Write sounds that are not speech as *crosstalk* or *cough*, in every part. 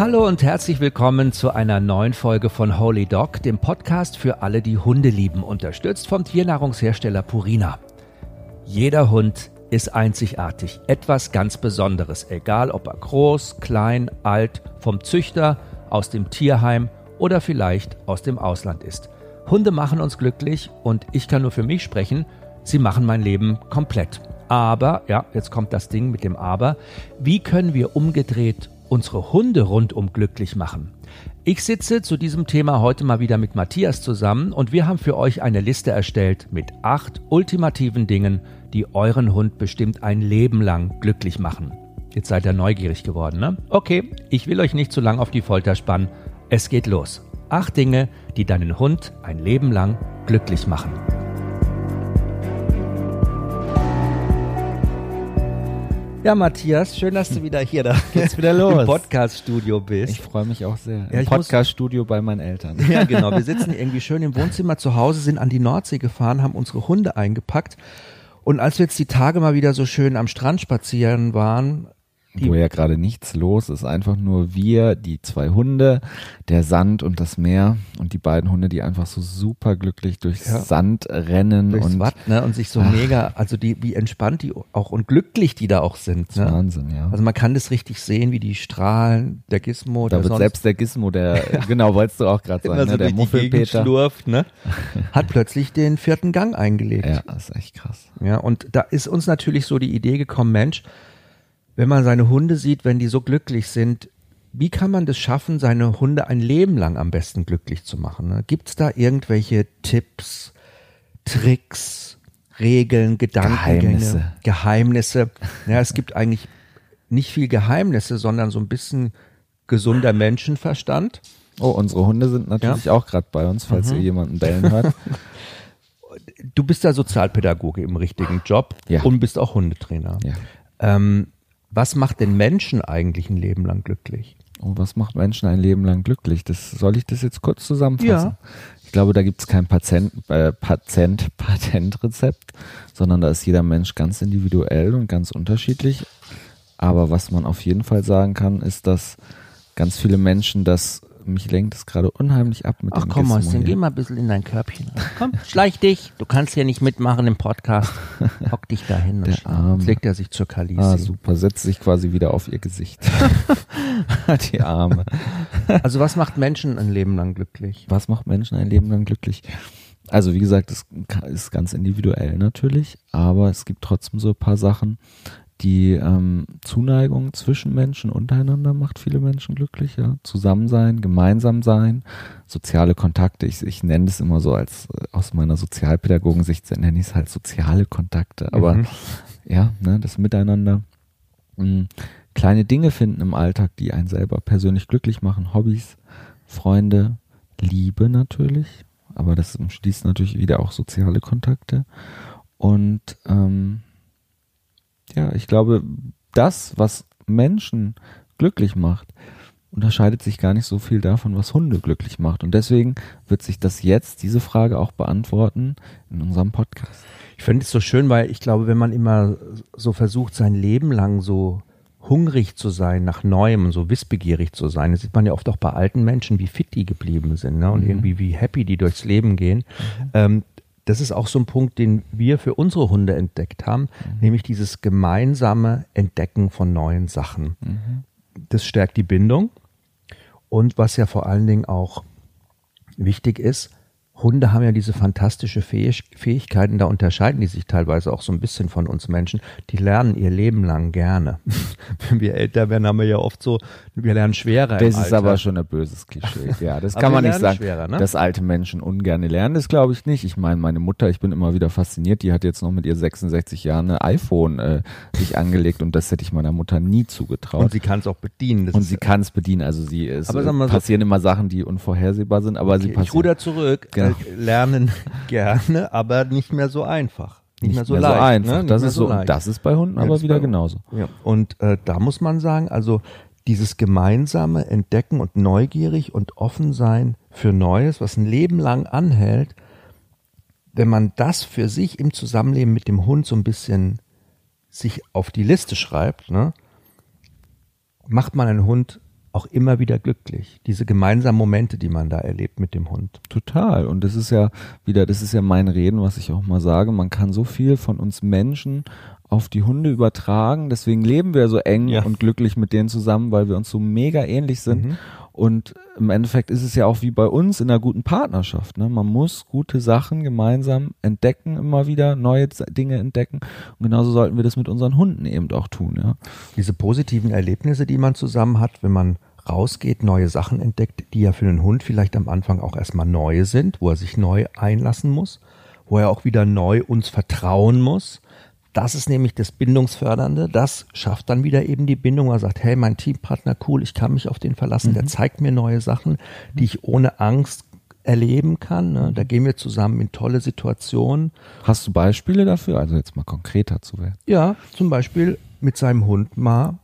Hallo und herzlich willkommen zu einer neuen Folge von Holy Dog, dem Podcast für alle, die Hunde lieben, unterstützt vom Tiernahrungshersteller Purina. Jeder Hund ist einzigartig, etwas ganz Besonderes, egal ob er groß, klein, alt, vom Züchter, aus dem Tierheim oder vielleicht aus dem Ausland ist. Hunde machen uns glücklich und ich kann nur für mich sprechen, sie machen mein Leben komplett. Aber, ja, jetzt kommt das Ding mit dem Aber, wie können wir umgedreht unsere Hunde rundum glücklich machen? Ich sitze zu diesem Thema heute mal wieder mit Matthias zusammen und wir haben für euch eine Liste erstellt mit acht ultimativen Dingen, die euren Hund bestimmt ein Leben lang glücklich machen. Jetzt seid ihr neugierig geworden, ne? Okay, ich will euch nicht zu lang auf die Folter spannen. Es geht los. Acht Dinge, die deinen Hund ein Leben lang glücklich machen. Ja, Matthias, schön, dass du *laughs* wieder hier da Geht's wieder los. im Podcast-Studio bist. Ich freue mich auch sehr. Ja, Im Podcast-Studio bei meinen Eltern. *laughs* Ja, genau. Wir sitzen *laughs* irgendwie schön im Wohnzimmer zu Hause, sind an die Nordsee gefahren, haben unsere Hunde eingepackt. Und als wir jetzt die Tage mal wieder so schön am Strand spazieren waren, Wo ja gerade nichts los ist. Einfach nur wir, die zwei Hunde, der Sand und das Meer und die beiden Hunde, die einfach so super glücklich durchs Ja. Sand rennen durchs und Watt, ne, und sich so mega, also die, wie entspannt die auch und glücklich die da auch sind. Ne? Wahnsinn, ja. Also man kann das richtig sehen, wie die strahlen, der Gizmo, da der wird sonst selbst der Gizmo, der, *laughs* genau, wolltest du auch gerade sagen, so ne? der durch Muffelpeter. schlurft, ne, *laughs* hat plötzlich den vierten Gang eingelegt. Ja, das ist echt krass. Ja, und da ist uns natürlich so die Idee gekommen, Mensch, wenn man seine Hunde sieht, wenn die so glücklich sind, wie kann man das schaffen, seine Hunde ein Leben lang am besten glücklich zu machen? Ne? Gibt es da irgendwelche Tipps, Tricks, Regeln, Gedankengänge, Geheimnisse. Geheimnisse? Ja, es gibt eigentlich nicht viel Geheimnisse, sondern so ein bisschen gesunder Menschenverstand. Oh, unsere Hunde sind natürlich auch gerade bei uns, falls Mhm. ihr jemanden bellen hört. Du bist ja Sozialpädagoge im richtigen Job Ja. und bist auch Hundetrainer. Ja. Ähm, was macht den Menschen eigentlich ein Leben lang glücklich? Oh, was macht Menschen ein Leben lang glücklich? Das soll ich das jetzt kurz zusammenfassen? Ja. Ich glaube, da gibt es kein Patient, äh, Patient, *laughs* Patentrezept, sondern da ist jeder Mensch ganz individuell und ganz unterschiedlich. Aber was man auf jeden Fall sagen kann, ist, dass ganz viele Menschen das, mich lenkt es gerade unheimlich ab mit Ach dem komm, Gizmo Mäuschen, hier. geh mal ein bisschen in dein Körbchen. rein. Komm, schleich dich. Du kannst hier nicht mitmachen im Podcast. *laughs* Hock dich da hin. und Der. Jetzt legt er sich zur Kalisi. Ah, super, setzt sich quasi wieder auf ihr Gesicht. *laughs* Die Arme. Also was macht Menschen ein Leben lang glücklich? Was macht Menschen ein Leben lang glücklich? Also wie gesagt, es ist ganz individuell natürlich, aber es gibt trotzdem so ein paar Sachen, die ähm, Zuneigung zwischen Menschen untereinander macht viele Menschen glücklich, ja. Zusammen sein, gemeinsam sein, soziale Kontakte. Ich, ich nenne das immer so als äh, aus meiner Sozialpädagogensicht nenne ich es halt soziale Kontakte, aber Mhm. ja, ne, das Miteinander. Mm, kleine Dinge finden im Alltag, die einen selber persönlich glücklich machen, Hobbys, Freunde, Liebe natürlich, aber das umschließt natürlich wieder auch soziale Kontakte. Und ähm, ja, ich glaube, das, was Menschen glücklich macht, unterscheidet sich gar nicht so viel davon, was Hunde glücklich macht. Und deswegen wird sich das jetzt, diese Frage auch beantworten in unserem Podcast. Ich finde es so schön, weil ich glaube, wenn man immer so versucht, sein Leben lang so hungrig zu sein nach Neuem und so wissbegierig zu sein, das sieht man ja oft auch bei alten Menschen, wie fit die geblieben sind ne? und Mhm. irgendwie wie happy die durchs Leben gehen. Ähm, das ist auch so ein Punkt, den wir für unsere Hunde entdeckt haben, nämlich dieses gemeinsame Entdecken von neuen Sachen. Das stärkt die Bindung und was ja vor allen Dingen auch wichtig ist, Hunde haben ja diese fantastische Fähig Fähigkeiten, da unterscheiden die sich teilweise auch so ein bisschen von uns Menschen. Die lernen ihr Leben lang gerne. *laughs* Wenn wir älter werden, haben wir ja oft so, wir lernen schwerer. im Das ist Alter. aber schon ein böses Klischee. *laughs* Ja, das kann man nicht sagen, schwerer, ne? dass alte Menschen ungern lernen. Das glaube ich nicht. Ich meine, meine Mutter, ich bin immer wieder fasziniert, die hat jetzt noch mit ihr 66 Jahren ein iPhone äh, sich angelegt und das hätte ich meiner Mutter nie zugetraut. Und sie kann es auch bedienen. Und ist- sie kann es bedienen. Also sie es Aber äh, mal so- passieren immer Sachen, die unvorhersehbar sind, aber sie Okay, ich passieren. ruder zurück. Genau. Lernen *laughs* gerne, aber nicht mehr so einfach. Nicht, mehr so leicht. einfach. Ne? Nicht Das mehr ist so, leicht. das ist bei Hunden Ja, aber wieder genauso. Ja. Und äh, da muss man sagen, also dieses gemeinsame Entdecken und neugierig und offen sein für Neues, was ein Leben lang anhält, wenn man das für sich im Zusammenleben mit dem Hund so ein bisschen sich auf die Liste schreibt, ne, macht man einen Hund auch immer wieder glücklich. Diese gemeinsamen Momente, die man da erlebt mit dem Hund. Total. Und das ist ja wieder, das ist ja mein Reden, was ich auch mal sage. Man kann so viel von uns Menschen auf die Hunde übertragen. Deswegen leben wir so eng ja. und glücklich mit denen zusammen, weil wir uns so mega ähnlich sind. Mhm. Und im Endeffekt ist es ja auch wie bei uns in einer guten Partnerschaft. Ne? Man muss gute Sachen gemeinsam entdecken, immer wieder neue Dinge entdecken. Und genauso sollten wir das mit unseren Hunden eben auch tun. Ja? Diese positiven Erlebnisse, die man zusammen hat, wenn man rausgeht, neue Sachen entdeckt, die ja für den Hund vielleicht am Anfang auch erstmal neu sind, wo er sich neu einlassen muss, wo er auch wieder neu uns vertrauen muss das ist nämlich das Bindungsfördernde. Das schafft dann wieder eben die Bindung. Er sagt, hey, mein Teampartner, cool, ich kann mich auf den verlassen. Mhm. Der zeigt mir neue Sachen, die ich ohne Angst erleben kann. Ne? Da gehen wir zusammen in tolle Situationen. Hast du Beispiele dafür? Also jetzt mal konkreter zu werden. Ja, zum Beispiel mit seinem Hund mal.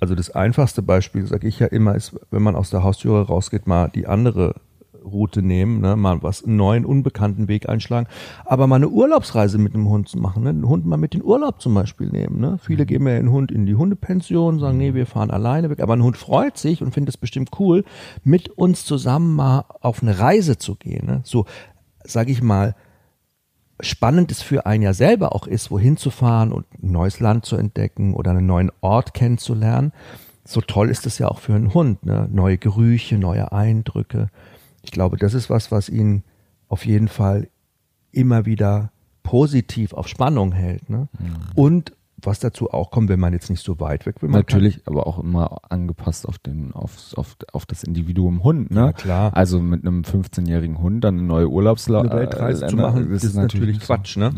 Also das einfachste Beispiel, sage ich ja immer, ist, wenn man aus der Haustüre rausgeht, mal die andere Route nehmen, ne, mal was einen neuen, unbekannten Weg einschlagen, aber mal eine Urlaubsreise mit einem Hund zu machen, ne, den Hund mal mit in den Urlaub zum Beispiel nehmen. Ne. Viele mhm. geben ja den Hund in die Hundepension, sagen, nee, wir fahren alleine weg, aber ein Hund freut sich und findet es bestimmt cool, mit uns zusammen mal auf eine Reise zu gehen. Ne. So, sage ich mal, spannend es für einen ja selber auch ist, wohin zu fahren und ein neues Land zu entdecken oder einen neuen Ort kennenzulernen. So toll ist es ja auch für einen Hund, ne? neue Gerüche, neue Eindrücke. Ich glaube, das ist was, was ihn auf jeden Fall immer wieder positiv auf Spannung hält. Ne? Mhm. Und was dazu auch kommt, wenn man jetzt nicht so weit weg will. Natürlich, kann. aber auch immer angepasst auf den, auf, auf, auf das Individuum Hund, ne? Ja, klar. Also mit einem 15-jährigen Hund dann eine neue Urlaubsreise äh, zu machen, das ist natürlich, Quatsch, ne?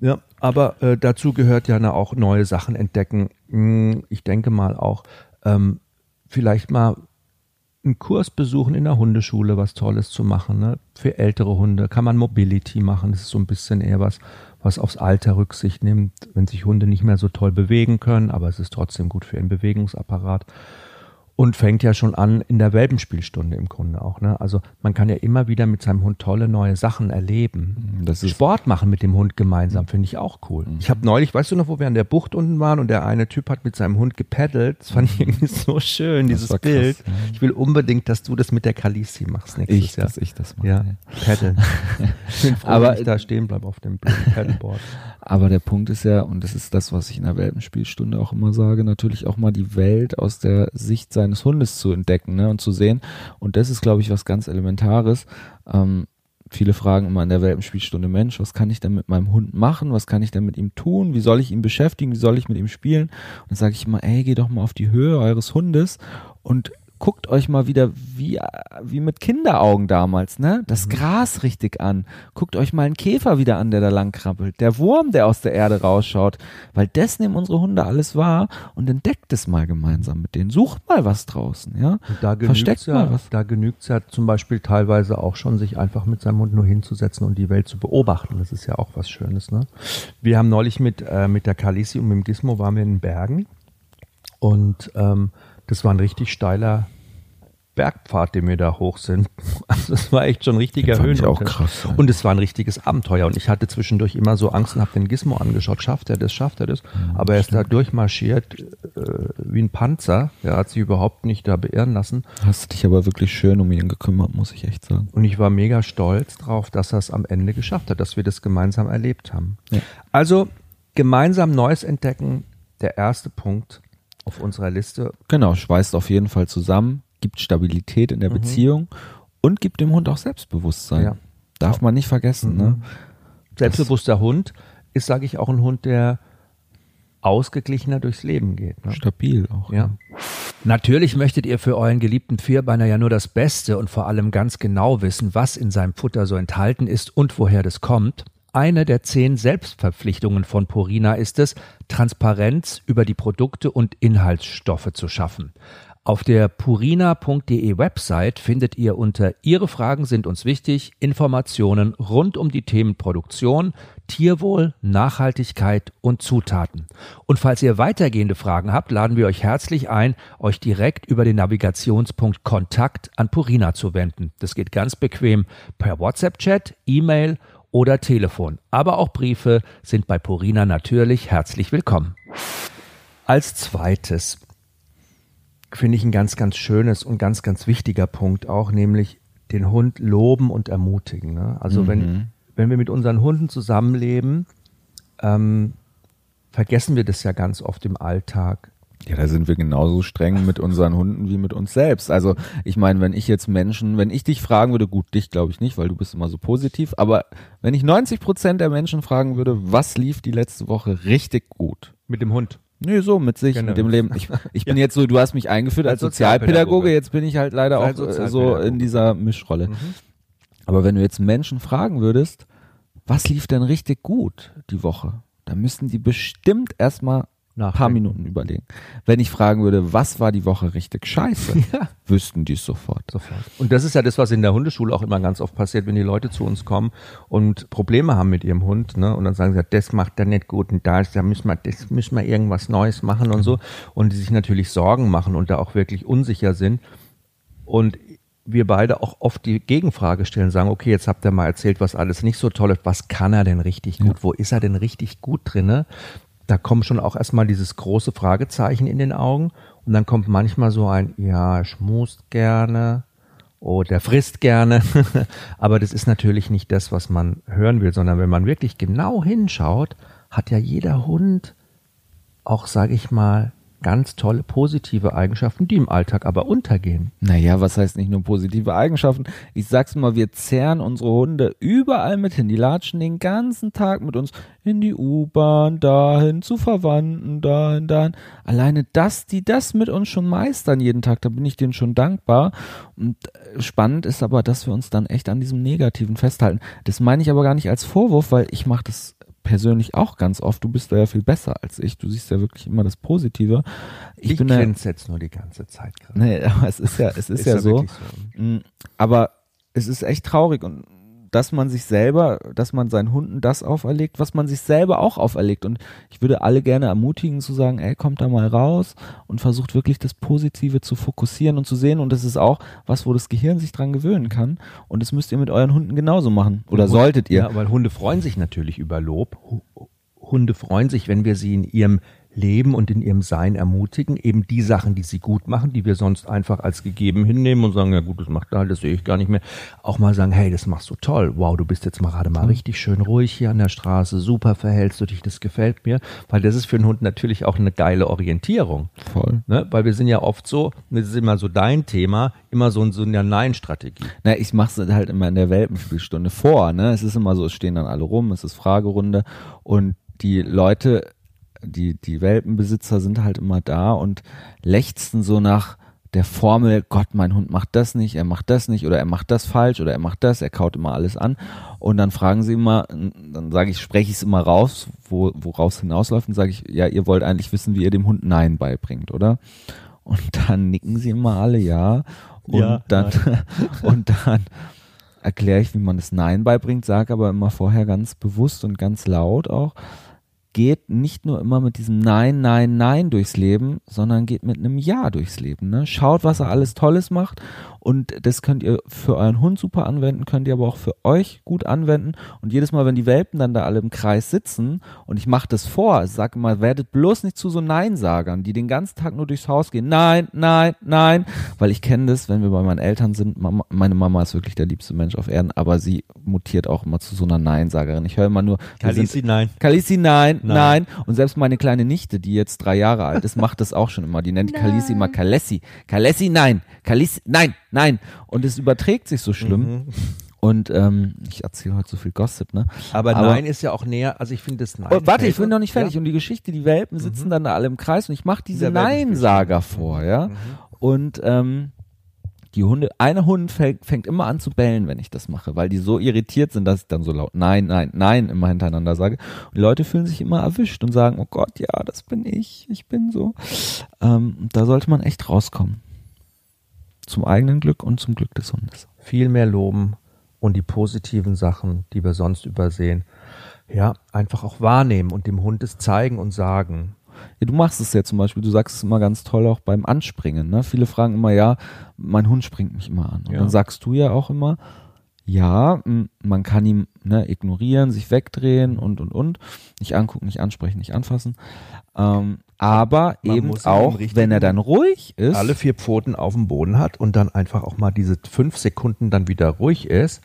Ja, ja aber äh, dazu gehört ja auch neue Sachen entdecken. Hm, ich denke mal auch, ähm, vielleicht mal einen Kurs besuchen in der Hundeschule, was Tolles zu machen. Ne? Für ältere Hunde kann man Mobility machen. Das ist so ein bisschen eher was, was aufs Alter Rücksicht nimmt, wenn sich Hunde nicht mehr so toll bewegen können, aber es ist trotzdem gut für ihren Bewegungsapparat und fängt ja schon an in der Welpenspielstunde im Grunde auch. Ne? Also man kann ja immer wieder mit seinem Hund tolle neue Sachen erleben. Mhm, das ist Sport machen mit dem Hund gemeinsam finde ich auch cool. Mhm. Ich habe neulich, weißt du noch, wo wir an der Bucht unten waren und der eine Typ hat mit seinem Hund gepaddelt. Das fand ich irgendwie so schön, das dieses Bild. Krass, ja. Ich will unbedingt, dass du das mit der Kalisi machst nächstes ich, Jahr. Dass ich das mache. Ja, paddeln. *laughs* ich bin froh, Aber ich da stehen bleibe auf dem Paddleboard. Aber der Punkt ist ja, und das ist das, was ich in der Welpenspielstunde auch immer sage, natürlich auch mal die Welt aus der Sicht seines eines Hundes zu entdecken ne, und zu sehen. Und das ist, glaube ich, was ganz Elementares. Ähm, viele fragen immer in der Welpenspielstunde, Mensch, was kann ich denn mit meinem Hund machen? Was kann ich denn mit ihm tun? Wie soll ich ihn beschäftigen? Wie soll ich mit ihm spielen? Und dann sage ich immer, ey, geh doch mal auf die Höhe eures Hundes und guckt euch mal wieder wie, wie mit Kinderaugen damals, ne? Das mhm. Gras richtig an. Guckt euch mal einen Käfer wieder an, der da lang krabbelt. Der Wurm, der aus der Erde rausschaut. Weil das nehmen unsere Hunde alles wahr und entdeckt es mal gemeinsam mit denen. Sucht mal was draußen, ja? Und da Versteckt ja, mal was. Da genügt es ja zum Beispiel teilweise auch schon, sich einfach mit seinem Hund nur hinzusetzen und die Welt zu beobachten. Das ist ja auch was Schönes, ne? Wir haben neulich mit, äh, mit der Kalisi und mit dem Gizmo waren wir in den Bergen und ähm, das war ein richtig steiler Bergpfad, den wir da hoch sind. *laughs* Also es war echt schon ein richtiger Höhen. auch krass. Ja. Und es war ein richtiges Abenteuer. Und ich hatte zwischendurch immer so Angst und habe den Gizmo angeschaut. Schafft er das? Schafft er das? Ja, Aber er ist da durchmarschiert äh, wie ein Panzer. Er hat sich überhaupt nicht da beirren lassen. Hast dich aber wirklich schön um ihn gekümmert, muss ich echt sagen. Und ich war mega stolz drauf, dass er es am Ende geschafft hat, dass wir das gemeinsam erlebt haben. Ja. Also gemeinsam Neues entdecken, der erste Punkt auf unserer Liste. Genau, schweißt auf jeden Fall zusammen, gibt Stabilität in der mhm. Beziehung und gibt dem Hund auch Selbstbewusstsein. Ja. Darf man nicht vergessen. Ne? Mhm. Ne? Selbstbewusster das Hund ist, sage ich, auch ein Hund, der ausgeglichener durchs Leben geht. Ne? Stabil auch. Ja. Ne? Natürlich möchtet ihr für euren geliebten Vierbeiner ja nur das Beste und vor allem ganz genau wissen, was in seinem Futter so enthalten ist und woher das kommt. Eine der zehn Selbstverpflichtungen von Purina ist es, Transparenz über die Produkte und Inhaltsstoffe zu schaffen. Auf der purina.de Website findet ihr unter Ihre Fragen sind uns wichtig Informationen rund um die Themen Produktion, Tierwohl, Nachhaltigkeit und Zutaten. Und falls ihr weitergehende Fragen habt, laden wir euch herzlich ein, euch direkt über den Navigationspunkt Kontakt an Purina zu wenden. Das geht ganz bequem per WhatsApp-Chat, E-Mail oder Telefon. Aber auch Briefe sind bei Purina natürlich herzlich willkommen. Als zweites finde ich ein ganz, ganz schönes und ganz, ganz wichtiger Punkt auch, nämlich den Hund loben und ermutigen. Ne? Also Mhm. wenn, wenn wir mit unseren Hunden zusammenleben, ähm, vergessen wir das ja ganz oft im Alltag. Ja, da sind wir genauso streng mit unseren Hunden wie mit uns selbst. Also ich meine, wenn ich jetzt Menschen, wenn ich dich fragen würde, gut, dich glaube ich nicht, weil du bist immer so positiv, aber wenn ich 90 Prozent der Menschen fragen würde, was lief die letzte Woche richtig gut? Mit dem Hund. Nee, so mit sich, Genau. mit dem Leben. Ich, ich *laughs* bin jetzt so, du hast mich eingeführt als Als Sozialpädagoge, Sozialpädagoge. jetzt bin ich halt leider Sei auch äh, so in dieser Mischrolle. Mhm. Aber wenn du jetzt Menschen fragen würdest, was lief denn richtig gut die Woche, dann müssten die bestimmt erstmal ein paar. Minuten überlegen. Wenn ich fragen würde, was war die Woche richtig scheiße, *laughs* Ja. wüssten die es sofort. Sofort. Und das ist ja das, was in der Hundeschule auch immer ganz oft passiert, wenn die Leute zu uns kommen und Probleme haben mit ihrem Hund, ne? Und dann sagen sie, das macht er nicht gut und da ist, da müssen wir, das müssen wir irgendwas Neues machen und so. Und die sich natürlich Sorgen machen und da auch wirklich unsicher sind. Und wir beide auch oft die Gegenfrage stellen, sagen, okay, jetzt habt ihr mal erzählt, was alles nicht so toll ist. Was kann er denn richtig gut? Wo ist er denn richtig gut drinne? Da kommt schon auch erstmal dieses große Fragezeichen in den Augen. Und dann kommt manchmal so ein, ja, schmust gerne. Oh, der frisst gerne. *laughs* Aber das ist natürlich nicht das, was man hören will, sondern wenn man wirklich genau hinschaut, hat ja jeder Hund auch, sage ich mal, ganz tolle positive Eigenschaften, die im Alltag aber untergehen. Naja, was heißt nicht nur positive Eigenschaften? Ich sag's mal, wir zerren unsere Hunde überall mit hin. Die latschen den ganzen Tag mit uns in die U-Bahn, dahin, zu Verwandten, dahin, dahin. Alleine das, die das mit uns schon meistern jeden Tag, da bin ich denen schon dankbar. Und äh, spannend ist aber, dass wir uns dann echt an diesem Negativen festhalten. Das meine ich aber gar nicht als Vorwurf, weil ich mache das persönlich auch ganz oft. Du bist da ja viel besser als ich. Du siehst ja wirklich immer das Positive. Ich, Ich, bin grinse jetzt nur die ganze Zeit gerade. nee, *laughs* aber es ist ja, es ist, ja, so. wirklich Mm, Aber es ist echt traurig und dass man sich selber, dass man seinen Hunden das auferlegt, was man sich selber auch auferlegt. Und ich würde alle gerne ermutigen zu sagen, ey, kommt da mal raus und versucht wirklich das Positive zu fokussieren und zu sehen. Und das ist auch was, wo das Gehirn sich dran gewöhnen kann. Und das müsst ihr mit euren Hunden genauso machen. Oder Hunde- solltet ihr. Ja, weil Hunde freuen sich natürlich über Lob. Hu- Hunde freuen sich, wenn wir sie in ihrem Leben und in ihrem Sein ermutigen, eben die Sachen, die sie gut machen, die wir sonst einfach als gegeben hinnehmen und sagen, ja gut, das macht er halt, das sehe ich gar nicht mehr. Auch mal sagen, hey, das machst du toll. Wow, du bist jetzt mal gerade mal richtig schön ruhig hier an der Straße. Super verhältst du dich, das gefällt mir. Weil das ist für einen Hund natürlich auch eine geile Orientierung. Voll. Ne? Weil wir sind ja oft so, das ist immer so dein Thema, immer so, so eine Nein-Strategie. Na, ich mache es halt immer in der Welpenspielstunde vor. Ne? Es ist immer so, es stehen dann alle rum, es ist Fragerunde und die Leute, die, die Welpenbesitzer sind halt immer da und lechzen so nach der Formel, Gott, mein Hund macht das nicht, er macht das nicht oder er macht das falsch oder er macht das, er kaut immer alles an. Und dann fragen sie immer, dann sage ich, spreche ich es immer raus, wo, woraus hinausläuft und sage ich, ja, ihr wollt eigentlich wissen, wie ihr dem Hund Nein beibringt, oder? Und dann nicken sie immer alle ja. Und Ja, dann, *laughs* und dann erkläre ich, wie man das Nein beibringt, sage aber immer vorher ganz bewusst und ganz laut auch, geht nicht nur immer mit diesem Nein, Nein, Nein durchs Leben, sondern geht mit einem Ja durchs Leben. Ne? Schaut, was er alles Tolles macht und das könnt ihr für euren Hund super anwenden, könnt ihr aber auch für euch gut anwenden und jedes Mal, wenn die Welpen dann da alle im Kreis sitzen und ich mache das vor, ich sage immer, werdet bloß nicht zu so Neinsagern, die den ganzen Tag nur durchs Haus gehen, nein, nein, nein, weil ich kenne das, wenn wir bei meinen Eltern sind, Mama, meine Mama ist wirklich der liebste Mensch auf Erden, aber sie mutiert auch immer zu so einer Neinsagerin. Ich höre immer nur, wir sind- Kalisi, nein. Kalisi, nein, nein, Nein. Und selbst meine kleine Nichte, die jetzt drei Jahre alt ist, macht das auch schon immer. Die nennt Kalisi immer Kalessi. Kalessi, nein. Kalisi, nein, nein. Und es überträgt sich so schlimm. Mhm. Und ähm, ich erzähle heute so viel Gossip, ne? Aber, Aber- Nein ist ja auch näher, also ich finde das Nein. Oh, warte, ich bin noch nicht fertig. Ja. Und die Geschichte, die Welpen sitzen dann da alle im Kreis und ich mache diese. Neinsager vor, ja. Mhm. Und ähm, die Hunde, eine Hund fängt, fängt immer an zu bellen, wenn ich das mache, weil die so irritiert sind, dass ich dann so laut Nein, Nein, Nein immer hintereinander sage. Und die Leute fühlen sich immer erwischt und sagen, oh Gott, ja, das bin ich, ich bin so. Ähm, da sollte man echt rauskommen. Zum eigenen Glück und zum Glück des Hundes. Viel mehr loben und die positiven Sachen, die wir sonst übersehen, ja, einfach auch wahrnehmen und dem Hund es zeigen und sagen. Ja, du machst es ja zum Beispiel, du sagst es immer ganz toll auch beim Anspringen. Ne? Viele fragen immer, ja, mein Hund springt mich immer an. Und Ja. dann sagst du ja auch immer, ja, man kann ihn ne, ignorieren, sich wegdrehen und und und, nicht angucken, nicht ansprechen, nicht anfassen. Ähm, aber Man eben auch, wenn er dann ruhig ist, alle vier Pfoten auf dem Boden hat und dann einfach auch mal diese fünf Sekunden dann wieder ruhig ist,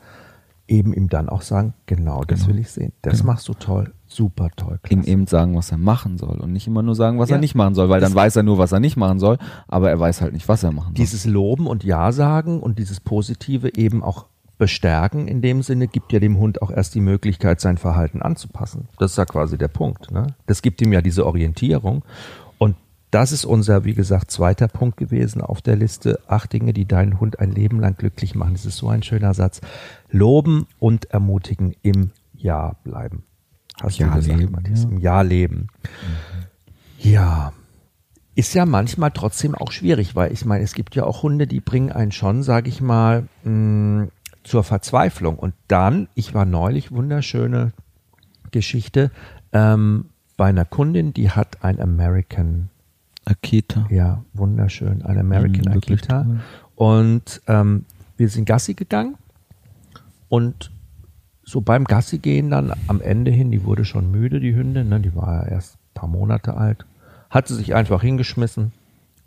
eben ihm dann auch sagen, genau, das Genau. will ich sehen. Das Genau. machst du toll, super toll. ihm klasse. eben sagen, was er machen soll und nicht immer nur sagen, was Ja. er nicht machen soll, weil dann Das- weiß er nur, was er nicht machen soll, aber er weiß halt nicht, was er machen soll. Dieses Loben und Ja sagen und dieses Positive eben auch bestärken in dem Sinne gibt ja dem Hund auch erst die Möglichkeit, sein Verhalten anzupassen. Das ist ja quasi der Punkt. Ne? Das gibt ihm ja diese Orientierung. Und das ist unser, wie gesagt, zweiter Punkt gewesen auf der Liste. Acht Dinge, die deinen Hund ein Leben lang glücklich machen. Das ist so ein schöner Satz. Loben und ermutigen im Ja bleiben. Hast Ja du gesagt, leben, Matthias? ja. Im Ja leben. Ja, ist ja manchmal trotzdem auch schwierig, weil ich meine, es gibt ja auch Hunde, die bringen einen schon, sage ich mal, mh, zur Verzweiflung. Und dann, ich war neulich, wunderschöne Geschichte, ähm, bei einer Kundin, die hat ein American, Akita. ja, wunderschön, ein American Mhm, Akita. toll. Und ähm, wir sind Gassi gegangen und so beim Gassi gehen dann am Ende hin, die wurde schon müde, die Hündin, ne, die war ja erst ein paar Monate alt, hat sie sich einfach hingeschmissen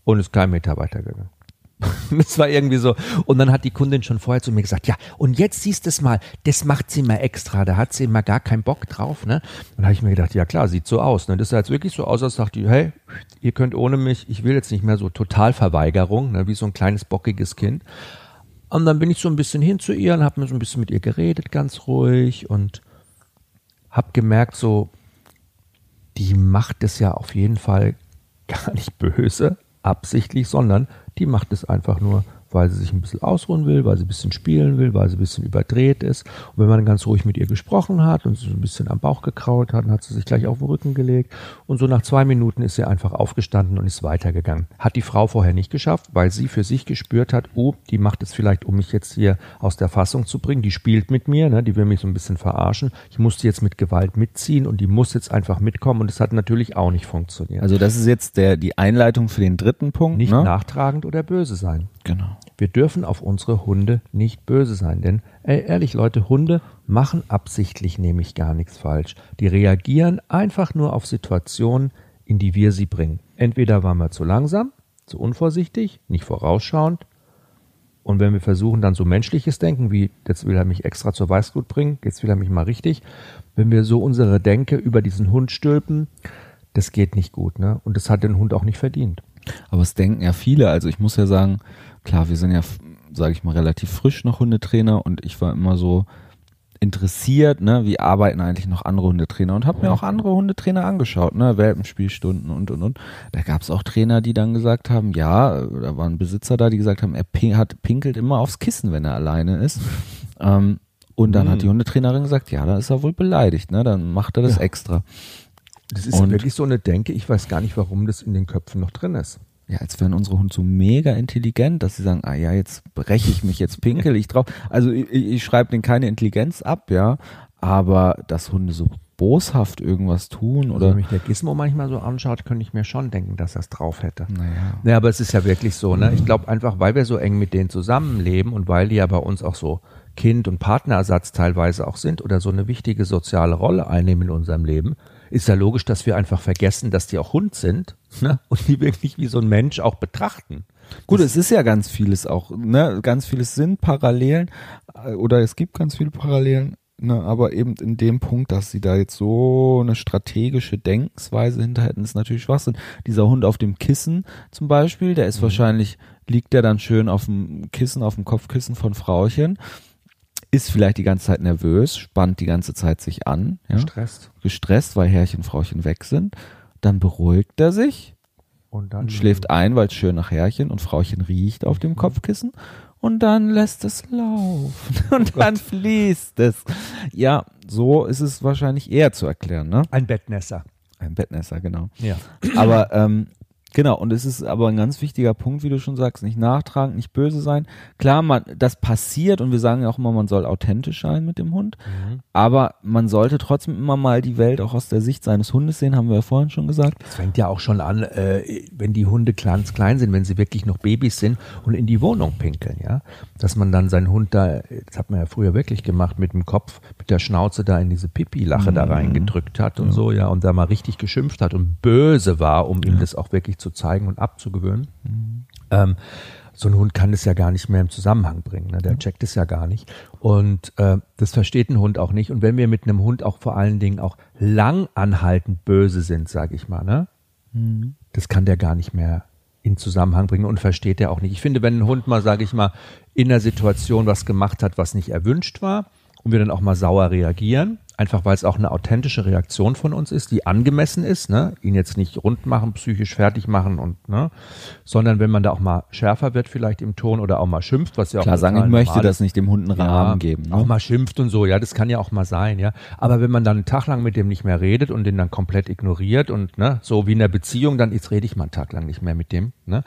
und ist kein Meter weitergegangen. *laughs* Das war irgendwie so. Und dann hat die Kundin schon vorher zu mir gesagt, ja, und jetzt siehst du es mal, das macht sie mal extra, da hat sie immer gar keinen Bock drauf, ne? Dann habe ich mir gedacht, ja klar, sieht so aus, ne? Das sah jetzt wirklich so aus, als sagt die, hey, ihr könnt ohne mich, ich will jetzt nicht mehr so Totalverweigerung, ne? Wie so ein kleines bockiges Kind. Und dann bin ich so ein bisschen hin zu ihr und habe mir so ein bisschen mit ihr geredet, ganz ruhig und habe gemerkt, so, die macht es ja auf jeden Fall *laughs* gar nicht böse, absichtlich, sondern die macht es einfach nur, weil sie sich ein bisschen ausruhen will, weil sie ein bisschen spielen will, weil sie ein bisschen überdreht ist. Und wenn man ganz ruhig mit ihr gesprochen hat und sie so ein bisschen am Bauch gekraut hat, dann hat sie sich gleich auf den Rücken gelegt. Und so nach zwei Minuten ist sie einfach aufgestanden und ist weitergegangen. Hat die Frau vorher nicht geschafft, weil sie für sich gespürt hat, oh, die macht es vielleicht, um mich jetzt hier aus der Fassung zu bringen. Die spielt mit mir, ne? die will mich so ein bisschen verarschen. Ich muss die jetzt mit Gewalt mitziehen und die muss jetzt einfach mitkommen. Und das hat natürlich auch nicht funktioniert. Also das ist jetzt der, die Einleitung für den dritten Punkt. nicht ne? nachtragend oder böse sein. Genau. Wir dürfen auf unsere Hunde nicht böse sein, denn ey, ehrlich Leute, Hunde machen absichtlich nämlich gar nichts falsch. Die reagieren einfach nur auf Situationen, in die wir sie bringen. Entweder waren wir zu langsam, zu unvorsichtig, nicht vorausschauend. Und wenn wir versuchen, dann so menschliches Denken, wie jetzt will er mich extra zur Weißglut bringen, jetzt will er mich mal richtig, wenn wir so unsere Denke über diesen Hund stülpen, das geht nicht gut, ne? Und das hat den Hund auch nicht verdient. Aber es denken ja viele. Also ich muss ja sagen, klar, wir sind ja, sage ich mal, relativ frisch noch Hundetrainer und ich war immer so interessiert, ne, wie arbeiten eigentlich noch andere Hundetrainer und habe mir auch andere Hundetrainer angeschaut, ne, Welpenspielstunden und und und. Da gab es auch Trainer, die dann gesagt haben, ja, da waren Besitzer da, die gesagt haben, er pin hat pinkelt immer aufs Kissen, wenn er alleine ist. Ähm, und dann Mhm. hat die Hundetrainerin gesagt, ja, da ist er wohl beleidigt, ne, dann macht er das Ja. extra. Das ist Und- wirklich so eine Denke, ich weiß gar nicht, warum das in den Köpfen noch drin ist. Ja, als wären unsere Hunde so mega intelligent, dass sie sagen, ah ja, jetzt breche ich mich, jetzt pinkel ich drauf. Also ich, ich schreibe denen keine Intelligenz ab, ja, aber dass Hunde so boshaft irgendwas tun Oder wenn mich der Gizmo manchmal so anschaut, könnte ich mir schon denken, dass er es drauf hätte. naja. Ja, aber es ist ja wirklich so, ne? Ich glaube einfach, weil wir so eng mit denen zusammenleben und weil die ja bei uns auch so Kind- und Partnerersatz teilweise auch sind oder so eine wichtige soziale Rolle einnehmen in unserem Leben, ist ja logisch, dass wir einfach vergessen, dass die auch Hund sind ne? und die wirklich wie so ein Mensch auch betrachten. Gut, es ist ja ganz vieles auch, ne, ganz vieles sind Parallelen äh, oder es gibt ganz viele Parallelen, ne, aber eben in dem Punkt, dass sie da jetzt so eine strategische Denkensweise hinter hätten, ist natürlich Schwachsinn. Dieser Hund auf dem Kissen zum Beispiel, der ist wahrscheinlich, liegt der dann schön auf dem Kissen, auf dem Kopfkissen von Frauchen, ist vielleicht die ganze Zeit nervös, spannt die ganze Zeit sich an, ja, Stresst. gestresst, weil Herrchen, Frauchen weg sind, dann beruhigt er sich, Und dann und schläft ein, weil es schön nach Herrchen und Frauchen riecht auf dem Kopfkissen und dann lässt es laufen *laughs* und dann fließt es. Ja, so ist es wahrscheinlich eher zu erklären, ne? ein Bettnässer. Ein Bettnässer, genau. Ja. Aber ähm, Genau, und es ist aber ein ganz wichtiger Punkt, wie du schon sagst, nicht nachtragend, nicht böse sein. Klar, man, das passiert und wir sagen ja auch immer, man soll authentisch sein mit dem Hund, Mhm. aber man sollte trotzdem immer mal die Welt auch aus der Sicht seines Hundes sehen, haben wir ja vorhin schon gesagt. Es fängt ja auch schon an, äh, wenn die Hunde ganz klein sind, wenn sie wirklich noch Babys sind und in die Wohnung pinkeln, ja. Dass man dann seinen Hund da, das hat man ja früher wirklich gemacht, mit dem Kopf, mit der Schnauze da in diese Pipi-Lache da reingedrückt hat und so, ja, und da mal richtig geschimpft hat und böse war, um ihm das auch wirklich zu zeigen und abzugewöhnen. Ähm, so ein Hund kann es ja gar nicht mehr im Zusammenhang bringen. Ne? Der checkt es ja gar nicht. Und äh, das versteht ein Hund auch nicht. Und wenn wir mit einem Hund auch vor allen Dingen auch lang anhaltend böse sind, sage ich mal, ne? das kann der gar nicht mehr in Zusammenhang bringen und versteht er auch nicht. Ich finde, wenn ein Hund mal, sage ich mal, in der Situation was gemacht hat, was nicht erwünscht war und wir dann auch mal sauer reagieren, einfach weil es auch eine authentische Reaktion von uns ist, die angemessen ist, ne? ihn jetzt nicht rund machen, psychisch fertig machen und, ne? sondern wenn man da auch mal schärfer wird vielleicht im Ton oder auch mal schimpft, was ja auch Klar sagen, ich möchte das nicht dem Hund einen Rahmen geben. Ne? Auch mal schimpft und so, ja, das kann ja auch mal sein, ja. Aber wenn man dann einen Tag lang mit dem nicht mehr redet und den dann komplett ignoriert und ne, so wie in der Beziehung, dann jetzt rede ich mal einen Tag lang nicht mehr mit dem. Ne?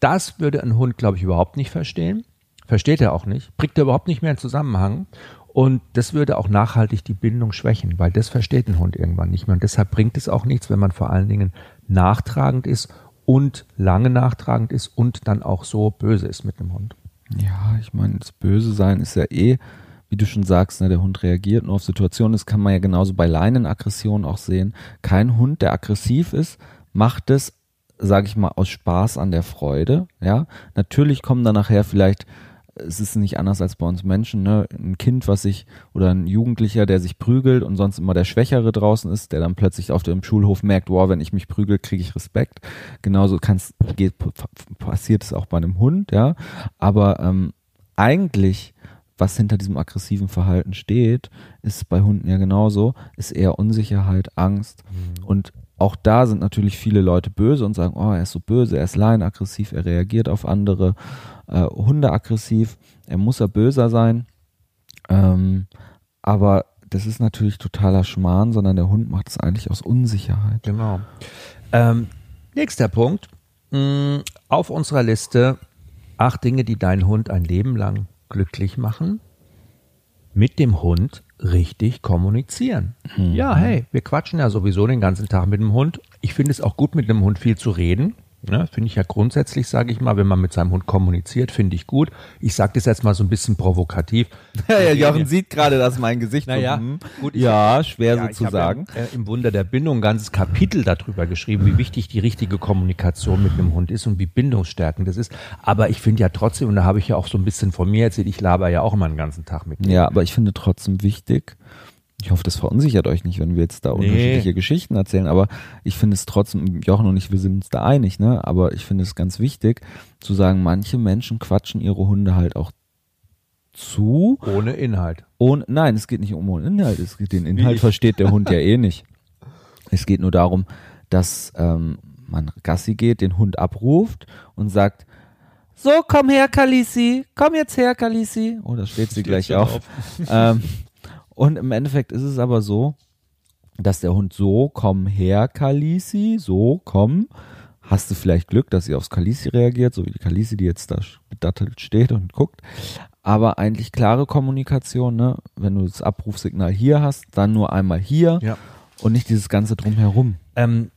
Das würde ein Hund, glaube ich, überhaupt nicht verstehen. Versteht er auch nicht, bringt er überhaupt nicht mehr in Zusammenhang. Und das würde auch nachhaltig die Bindung schwächen, weil das versteht ein Hund irgendwann nicht mehr. Und deshalb bringt es auch nichts, wenn man vor allen Dingen nachtragend ist und lange nachtragend ist und dann auch so böse ist mit dem Hund. Ja, ich meine, das Böse sein ist ja eh, wie du schon sagst, ne, der Hund reagiert nur auf Situationen. Das kann man ja genauso bei Leinenaggression auch sehen. Kein Hund, der aggressiv ist, macht es, sage ich mal, aus Spaß an der Freude. Ja, natürlich kommen dann nachher vielleicht es ist nicht anders als bei uns Menschen, ne? Ein Kind, was sich, oder ein Jugendlicher, der sich prügelt und sonst immer der Schwächere draußen ist, der dann plötzlich auf dem Schulhof merkt, wow, wenn ich mich prügel, kriege ich Respekt. Genauso kann's, geht, passiert es auch bei einem Hund, ja. Aber ähm, eigentlich, was hinter diesem aggressiven Verhalten steht, ist bei Hunden ja genauso, ist eher Unsicherheit, Angst. Und auch da sind natürlich viele Leute böse und sagen, oh, er ist so böse, er ist laienaggressiv, er reagiert auf andere, äh, Hunde aggressiv, er muss ja böser sein. Ähm, aber das ist natürlich totaler Schmarrn, sondern der Hund macht es eigentlich aus Unsicherheit. Genau. Ähm, nächster Punkt. Mm, Auf unserer Liste acht Dinge, die deinen Hund ein Leben lang glücklich machen. Mit dem Hund richtig kommunizieren. Ja, hey, wir quatschen ja sowieso den ganzen Tag mit dem Hund. Ich finde es auch gut, mit dem Hund viel zu reden. Ne, finde ich ja grundsätzlich, sage ich mal, wenn man mit seinem Hund kommuniziert, finde ich gut. Ich sage das jetzt mal so ein bisschen provokativ. *laughs* sieht gerade, dass mein Gesicht Naja, hm, gut, ja, schwer Ja, so ich zu habe sagen. Ja, äh, Im Wunder der Bindung ein ganzes Kapitel darüber geschrieben, wie wichtig die richtige Kommunikation mit einem Hund ist und wie bindungsstärkend das ist. Aber ich finde ja trotzdem, und da habe ich ja auch so ein bisschen von mir erzählt, ich laber ja auch immer den ganzen Tag mit. Ja, aber ich finde trotzdem wichtig, ich hoffe, das verunsichert euch nicht, wenn wir jetzt da unterschiedliche Geschichten erzählen, aber ich finde es trotzdem, Jochen und ich, wir sind uns da einig, ne? Aber ich finde es ganz wichtig zu sagen, manche Menschen quatschen ihre Hunde halt auch zu. Ohne Inhalt. Ohne, nein, es geht nicht um den Inhalt, es geht, den Inhalt ich. versteht der Hund ja eh nicht. Es geht nur darum, dass ähm, man Gassi geht, den Hund abruft und sagt, so, komm her, Kalisi, komm jetzt her, Kalisi. Oh, da steht sie gleich schon auf. ähm, und im Endeffekt ist es aber so, dass der Hund so, komm her, Kalisi, so, komm. Hast du vielleicht Glück, dass sie aufs Kalisi reagiert, so wie die Kalisi, die jetzt da bedattelt steht und guckt. Aber eigentlich klare Kommunikation, ne? Wenn du das Abrufsignal hier hast, dann nur einmal hier Ja. und nicht dieses ganze drumherum. Ähm,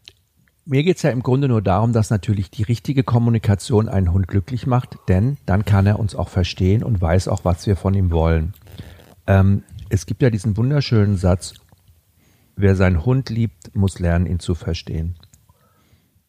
mir geht's ja im Grunde nur darum, dass natürlich die richtige Kommunikation einen Hund glücklich macht, denn dann kann er uns auch verstehen und weiß auch, was wir von ihm wollen. Ähm, es gibt ja diesen wunderschönen Satz, wer seinen Hund liebt, muss lernen, ihn zu verstehen.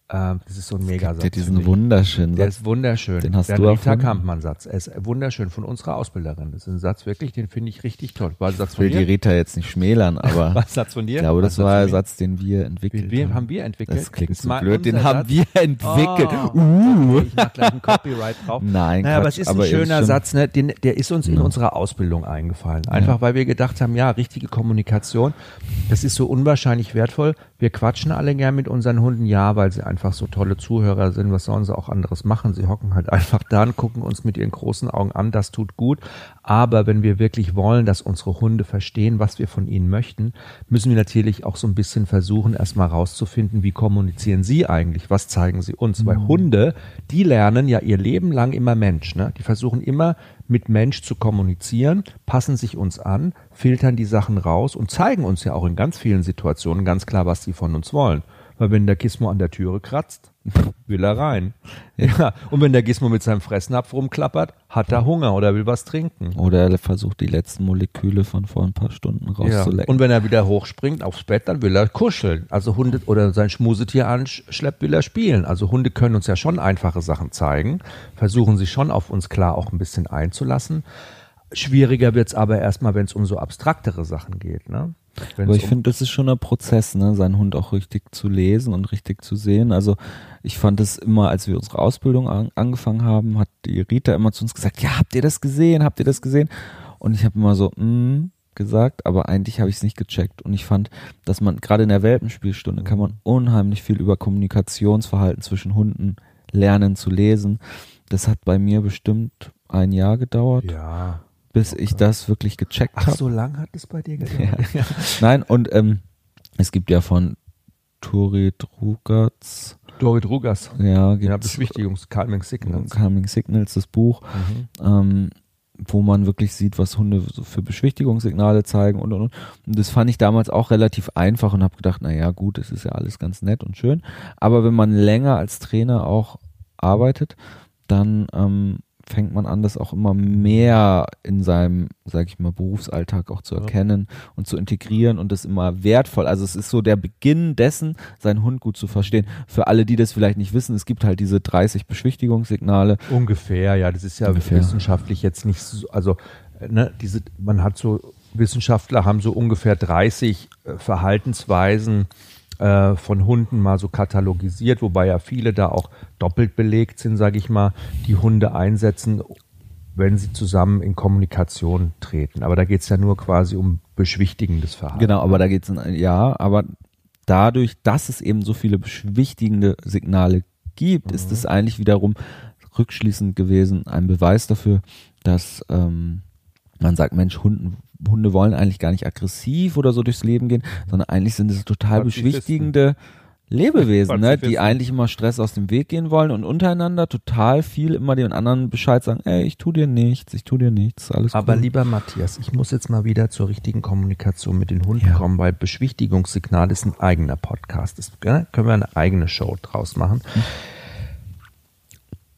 Ähm, das ist so ein Megasatz. Der diesen wunderschönen Der Satz. ist wunderschön. Den hast der du Rita? Kampmann-Satz. Er ist wunderschön von unserer Ausbilderin. Das ist ein Satz wirklich, den finde ich richtig toll. War ein Satz Ich will die dir? Rita jetzt nicht schmälern, *laughs* aber Was Satz von dir? ich glaube, das war der mir? Satz, den wir entwickelt Den haben. haben wir entwickelt. Das klingt ist so blöd. Den unser haben Satz. wir *laughs* entwickelt. Oh, uh. Ich mach gleich einen Copyright drauf. Nein, Naja, aber Quatsch, es ist ein aber schöner stimmt. Satz, ne? Den, der ist uns in unserer Ausbildung eingefallen. Einfach weil wir gedacht haben, ja, richtige Kommunikation, das ist so unwahrscheinlich wertvoll. Wir quatschen alle gern mit unseren Hunden, ja, weil sie einfach einfach so tolle Zuhörer sind. Was sollen sie auch anderes machen? Sie hocken halt *laughs* einfach da und gucken uns mit ihren großen Augen an. Das tut gut. Aber wenn wir wirklich wollen, dass unsere Hunde verstehen, was wir von ihnen möchten, müssen wir natürlich auch so ein bisschen versuchen, erstmal rauszufinden, wie kommunizieren sie eigentlich? Was zeigen sie uns? Mhm. Weil Hunde, die lernen ja ihr Leben lang immer Mensch. Ne? Die versuchen immer mit Mensch zu kommunizieren, passen sich uns an, filtern die Sachen raus und zeigen uns ja auch in ganz vielen Situationen ganz klar, was sie von uns wollen. Weil wenn der Gizmo an der Türe kratzt, *laughs* will er rein. Ja. Und wenn der Gizmo mit seinem Fressnapf rumklappert, hat er Hunger oder will was trinken. Oder er versucht die letzten Moleküle von vor ein paar Stunden rauszulecken. Ja. Und wenn er wieder hochspringt aufs Bett, dann will er kuscheln. Also Hunde oder sein Schmusetier anschleppt, will er spielen. Also Hunde können uns ja schon einfache Sachen zeigen, versuchen sich schon auf uns klar auch ein bisschen einzulassen. Schwieriger wird's aber erstmal, wenn es um so abstraktere Sachen geht. Ne? Aber ich um finde, das ist schon ein Prozess, ne, seinen Hund auch richtig zu lesen und richtig zu sehen. Also ich fand es immer, als wir unsere Ausbildung an, angefangen haben, hat die Rita immer zu uns gesagt, ja, habt ihr das gesehen? Habt ihr das gesehen? Und ich habe immer so, mm, gesagt, aber eigentlich habe ich es nicht gecheckt. Und ich fand, dass man gerade in der Welpenspielstunde kann man unheimlich viel über Kommunikationsverhalten zwischen Hunden lernen zu lesen. Das hat bei mir bestimmt ein Jahr gedauert. Ja bis okay. ich das wirklich gecheckt habe. Ach, so lang hat es bei dir gedauert? Ja. *laughs* Nein, und ähm, es gibt ja von Turit Rugatz. Dorit Rugas. Ja, gibt's, ja Beschwichtigungs Calming Signals. Calming Signals, das Buch, mhm. ähm, wo man wirklich sieht, was Hunde so für Beschwichtigungssignale zeigen und, und, und. Und das fand ich damals auch relativ einfach und habe gedacht, na ja, gut, das ist ja alles ganz nett und schön. Aber wenn man länger als Trainer auch arbeitet, dann ähm, fängt man an, das auch immer mehr in seinem, sag ich mal, Berufsalltag auch zu erkennen ja. und zu integrieren und das immer wertvoll. Also es ist so der Beginn dessen, seinen Hund gut zu verstehen. Für alle, die das vielleicht nicht wissen, es gibt halt diese 30 Beschwichtigungssignale. Ungefähr, ja, das ist ja Ungefähr. wissenschaftlich jetzt nicht so, also ne, diese, man hat so, Wissenschaftler haben so ungefähr 30 äh, Verhaltensweisen, äh, von Hunden mal so katalogisiert, wobei ja viele da auch doppelt belegt sind, sage ich mal, die Hunde einsetzen, wenn sie zusammen in Kommunikation treten. Aber da geht es ja nur quasi um beschwichtigendes Verhalten. Genau, aber da geht es, ja, aber dadurch, dass es eben so viele beschwichtigende Signale gibt, mhm. ist es eigentlich wiederum rückschließend gewesen, ein Beweis dafür, dass ähm, man sagt, Mensch, Hunden Hunde wollen eigentlich gar nicht aggressiv oder so durchs Leben gehen, sondern eigentlich sind es total beschwichtigende Lebewesen, ne, die eigentlich immer Stress aus dem Weg gehen wollen und untereinander total viel immer den anderen Bescheid sagen, ey, ich tu dir nichts, ich tu dir nichts, alles Aber cool. lieber Matthias, ich muss jetzt mal wieder zur richtigen Kommunikation mit den Hunden ja. kommen, weil Beschwichtigungssignal ist ein eigener Podcast. Das ne, können wir eine eigene Show draus machen. Hm.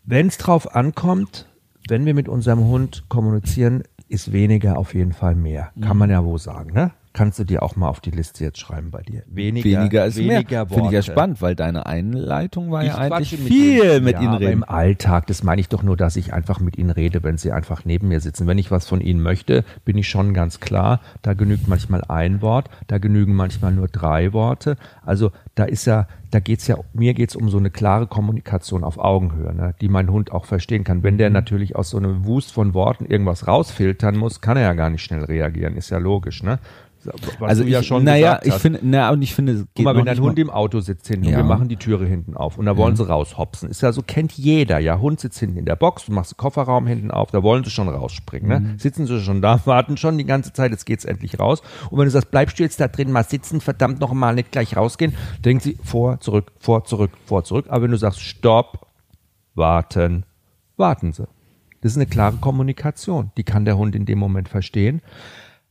Wenn es drauf ankommt, wenn wir mit unserem Hund kommunizieren, ist weniger auf jeden Fall mehr. Kann mhm. man ja wohl sagen, ne? Kannst du dir auch mal auf die Liste jetzt schreiben bei dir. Weniger, weniger ist weniger mehr. Finde ich ja spannend, weil deine Einleitung war ich ja eigentlich viel mit, mit ja, ihnen reden. im Alltag, das meine ich doch nur, dass ich einfach mit ihnen rede, wenn sie einfach neben mir sitzen. Wenn ich was von ihnen möchte, bin ich schon ganz klar, da genügt manchmal ein Wort, da genügen manchmal nur drei Worte. Also da ist ja, da geht's ja, mir geht's um so eine klare Kommunikation auf Augenhöhe, ne, die mein Hund auch verstehen kann. Wenn der mhm. natürlich aus so einem Wust von Worten irgendwas rausfiltern muss, kann er ja gar nicht schnell reagieren, ist ja logisch, ne? Was also ich, ja schon naja, ich finde, na und ich finde, geht Guck mal, wenn dein Hund mal. im Auto sitzt hinten ja. wir machen die Türe hinten auf und da wollen ja. sie raushopsen, ist ja so kennt jeder, ja, Hund sitzt hinten in der Box, du machst den Kofferraum hinten auf, da wollen sie schon rausspringen, ne? Mhm. Sitzen sie schon da, warten schon die ganze Zeit, jetzt geht's endlich raus und wenn du sagst, bleibst du jetzt da drin mal sitzen, verdammt noch mal nicht gleich rausgehen, denken sie vor, zurück, vor, zurück, vor, zurück, aber wenn du sagst, stopp, warten, warten sie. Das ist eine klare Kommunikation, die kann der Hund in dem Moment verstehen.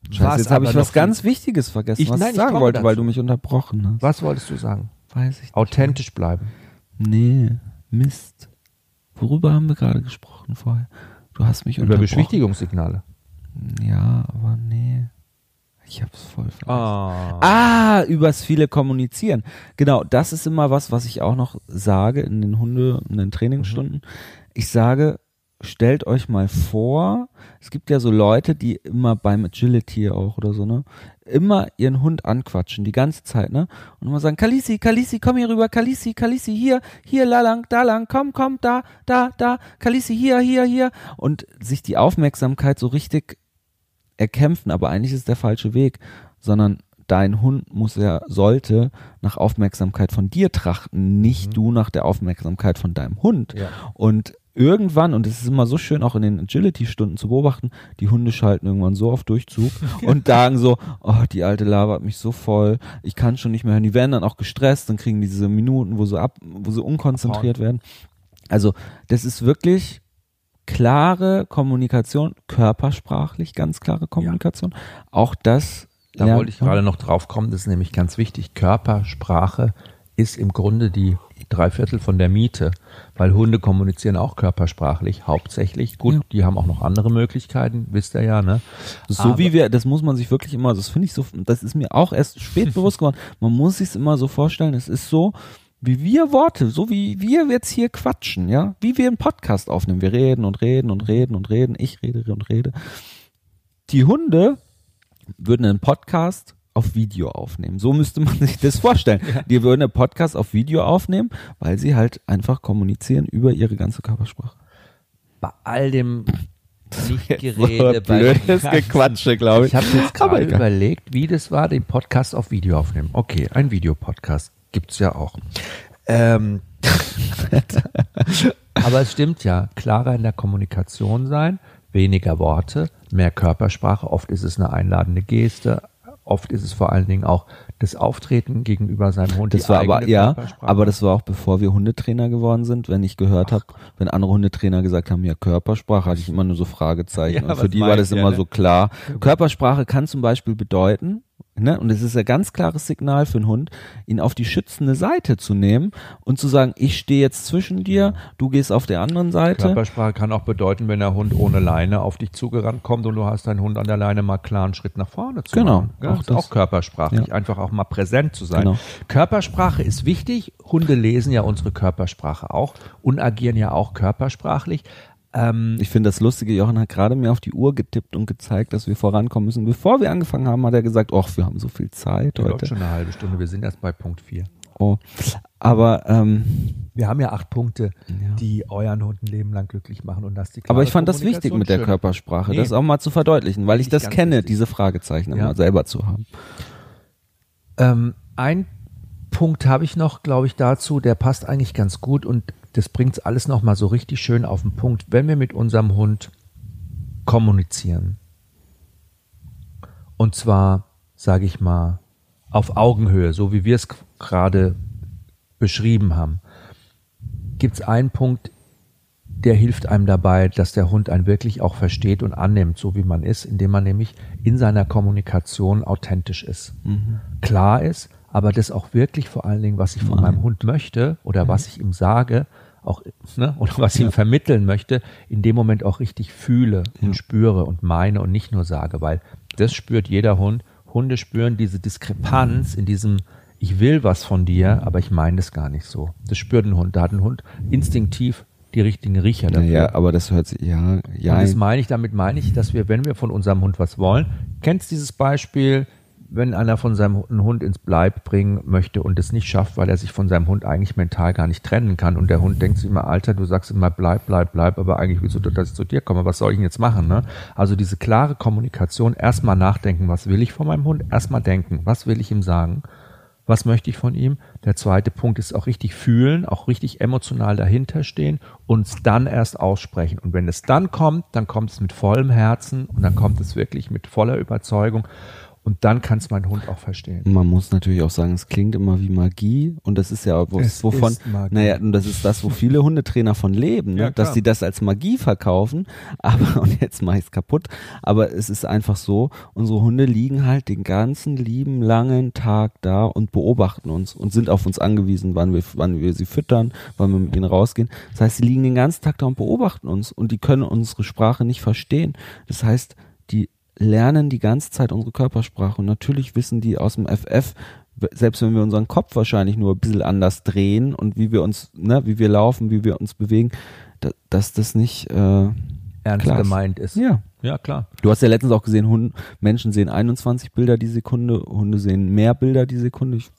Scheiße, jetzt habe ich was ganz Wichtiges vergessen, ich, was nein, ich sagen wollte, dazu. weil du mich unterbrochen hast. Was wolltest du sagen? Weiß ich nicht. Authentisch bleiben. Nee, Mist. Worüber haben wir gerade gesprochen vorher? Du hast mich Über Beschwichtigungssignale. Ja, aber nee. Ich hab's voll vergessen. Oh. Ah, übers viele Kommunizieren. Genau, das ist immer was, was ich auch noch sage in den Hunde, in den Trainingsstunden. Mhm. Ich sage, stellt euch mal vor, es gibt ja so Leute, die immer beim Agility auch oder so, ne, immer ihren Hund anquatschen, die ganze Zeit, ne, und immer sagen, Kalisi, Kalisi, komm hier rüber, Kalisi, Kalisi, hier, hier, la lang, da lang, komm, komm, da, da, da, Kalisi, hier, hier, hier, und sich die Aufmerksamkeit so richtig erkämpfen, aber eigentlich ist der falsche Weg, sondern dein Hund muss ja, sollte nach Aufmerksamkeit von dir trachten, nicht Mhm. du nach der Aufmerksamkeit von deinem Hund. Ja. Und irgendwann, und es ist immer so schön auch in den Agility-Stunden zu beobachten, die Hunde schalten irgendwann so auf Durchzug *laughs* und sagen so, oh, die alte labert mich so voll, ich kann schon nicht mehr hören. Die werden dann auch gestresst, dann kriegen diese Minuten, wo sie ab, wo sie unkonzentriert werden. Also, das ist wirklich klare Kommunikation, körpersprachlich ganz klare Kommunikation. Auch das Da wollte ich gerade noch drauf kommen, das ist nämlich ganz wichtig. Körpersprache ist im Grunde die drei Viertel von der Miete, weil Hunde kommunizieren auch körpersprachlich, hauptsächlich. Gut, Ja. die haben auch noch andere Möglichkeiten, wisst ihr ja, ne? So Aber- wie wir, das muss man sich wirklich immer, das finde ich so, das ist mir auch erst spät *laughs* bewusst geworden. Man muss sich immer so vorstellen, es ist so, wie wir Worte, so wie wir jetzt hier quatschen, ja, wie wir einen Podcast aufnehmen. Wir reden und reden und reden und reden. Ich rede und rede. Die Hunde würden einen Podcast auf Video aufnehmen. So müsste man *laughs* sich das vorstellen. Die würden einen Podcast auf Video aufnehmen, weil sie halt einfach kommunizieren über ihre ganze Körpersprache. Bei all dem *laughs* Nicht-Gerede, bei dem Blödes Gequatsche, glaube ich. Ich habe jetzt gerade überlegt, wie das war, den Podcast auf Video aufnehmen. Okay, ein Videopodcast gibt's ja auch. Ähm, *laughs* aber es stimmt ja, klarer in der Kommunikation sein, weniger Worte, mehr Körpersprache. Oft ist es eine einladende Geste. Oft ist es vor allen Dingen auch das Auftreten gegenüber seinem Hund. Das war aber, ja, aber das war auch bevor wir Hundetrainer geworden sind, wenn ich gehört habe, wenn andere Hundetrainer gesagt haben, ja, Körpersprache, hatte ich immer nur so Fragezeichen. Ja, und für die war das ihr, immer ne? so klar. Körpersprache kann zum Beispiel bedeuten, ne, und es ist ein ganz klares Signal für einen Hund, ihn auf die schützende Seite zu nehmen und zu sagen, ich stehe jetzt zwischen dir, du gehst auf der anderen Seite. Körpersprache kann auch bedeuten, wenn der Hund ohne Leine auf dich zugerannt kommt und du hast deinen Hund an der Leine mal klar einen Schritt nach vorne zu Genau, machen. Ja, auch das. auch körpersprachlich, Ja. einfach auch mal präsent zu sein. Genau. Körpersprache ist wichtig. Hunde lesen ja unsere Körpersprache auch und agieren ja auch körpersprachlich. Ähm, Ich finde das Lustige, Johann hat gerade mir auf die Uhr getippt und gezeigt, dass wir vorankommen müssen. Bevor wir angefangen haben, hat er gesagt, ach, wir haben so viel Zeit läuft heute. schon eine halbe Stunde, wir sind erst bei Punkt 4. Oh. Aber ähm, Wir haben ja acht Punkte, Ja. die euren Hund ein Leben lang glücklich machen und dass die Aber ich fand das wichtig mit der schön. Körpersprache, Nee. das auch mal zu verdeutlichen, weil ich das kenne, wichtig. diese Fragezeichen Ja. immer selber zu haben. Ähm, ein Punkt habe ich noch, glaube ich, dazu, der passt eigentlich ganz gut und das bringt alles nochmal so richtig schön auf den Punkt. Wenn wir mit unserem Hund kommunizieren, und zwar, sage ich mal, auf Augenhöhe, so wie wir es gerade beschrieben haben, gibt es einen Punkt, der hilft einem dabei, dass der Hund einen wirklich auch versteht und annimmt, so wie man ist, indem man nämlich in seiner Kommunikation authentisch ist. Klar ist, aber das auch wirklich vor allen Dingen, was ich von meinem Hund möchte oder was ich ihm sage, auch, ne, oder was ich ihm vermitteln möchte, in dem Moment auch richtig fühle und spüre und meine und nicht nur sage, weil das spürt jeder Hund. Hunde spüren diese Diskrepanz in diesem, ich will was von dir, aber ich meine es gar nicht so. Das spürt ein Hund. Da hat ein Hund instinktiv die richtigen Riecher dafür. Ja, aber das hört sich, ja, ja. Und das meine ich, damit meine ich, dass wir, wenn wir von unserem Hund was wollen, kennst dieses Beispiel, wenn einer von seinem Hund ins Bleib bringen möchte und es nicht schafft, weil er sich von seinem Hund eigentlich mental gar nicht trennen kann und der Hund denkt sich immer, Alter, du sagst immer bleib, bleib, bleib, aber eigentlich willst du, dass ich zu dir komme, was soll ich denn jetzt machen? Ne? Also diese klare Kommunikation, erstmal nachdenken, was will ich von meinem Hund, erstmal denken, was will ich ihm sagen, was möchte ich von ihm? Der zweite Punkt ist auch richtig fühlen, auch richtig emotional dahinter stehen und es dann erst aussprechen. Und wenn es dann kommt, dann kommt es mit vollem Herzen und dann kommt es wirklich mit voller Überzeugung und dann kann es mein Hund auch verstehen. Man muss natürlich auch sagen, es klingt immer wie Magie und das ist ja wo, Es wovon, ist Magie. naja, und das ist das, wo viele Hundetrainer von leben, ne? Ja, dass sie das als Magie verkaufen, *laughs* aber, und jetzt mache ich es kaputt, aber es ist einfach so, unsere Hunde liegen halt den ganzen lieben langen Tag da und beobachten uns und sind auf uns angewiesen, wann wir, wann wir sie füttern, wann wir mit ihnen rausgehen. Das heißt, sie liegen den ganzen Tag da und beobachten uns und die können unsere Sprache nicht verstehen. Das heißt, die lernen die ganze Zeit unsere Körpersprache und natürlich wissen die aus dem FF, selbst wenn wir unseren Kopf wahrscheinlich nur ein bisschen anders drehen und wie wir uns, ne, wie wir laufen, wie wir uns bewegen, da, dass das nicht, äh, Ernst Klar. gemeint ist. ja. ja, klar. Du hast ja letztens auch gesehen, Hund, Menschen sehen 21 Bilder die Sekunde, Hunde sehen mehr Bilder die Sekunde. Ich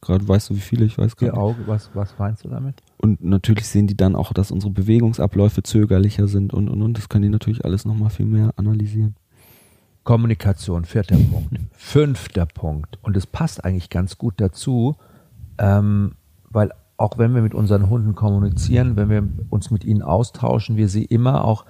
gerade, weißt du, wie viele? Ich weiß gar Die nicht. Auge, was, was meinst du damit? Und natürlich sehen die dann auch, dass unsere Bewegungsabläufe zögerlicher sind und, und, und. Das können die natürlich alles nochmal viel mehr analysieren. Kommunikation, vierter Punkt. Fünfter Punkt. Und es passt eigentlich ganz gut dazu, ähm, weil auch wenn wir mit unseren Hunden kommunizieren, wenn wir uns mit ihnen austauschen, wir sie immer auch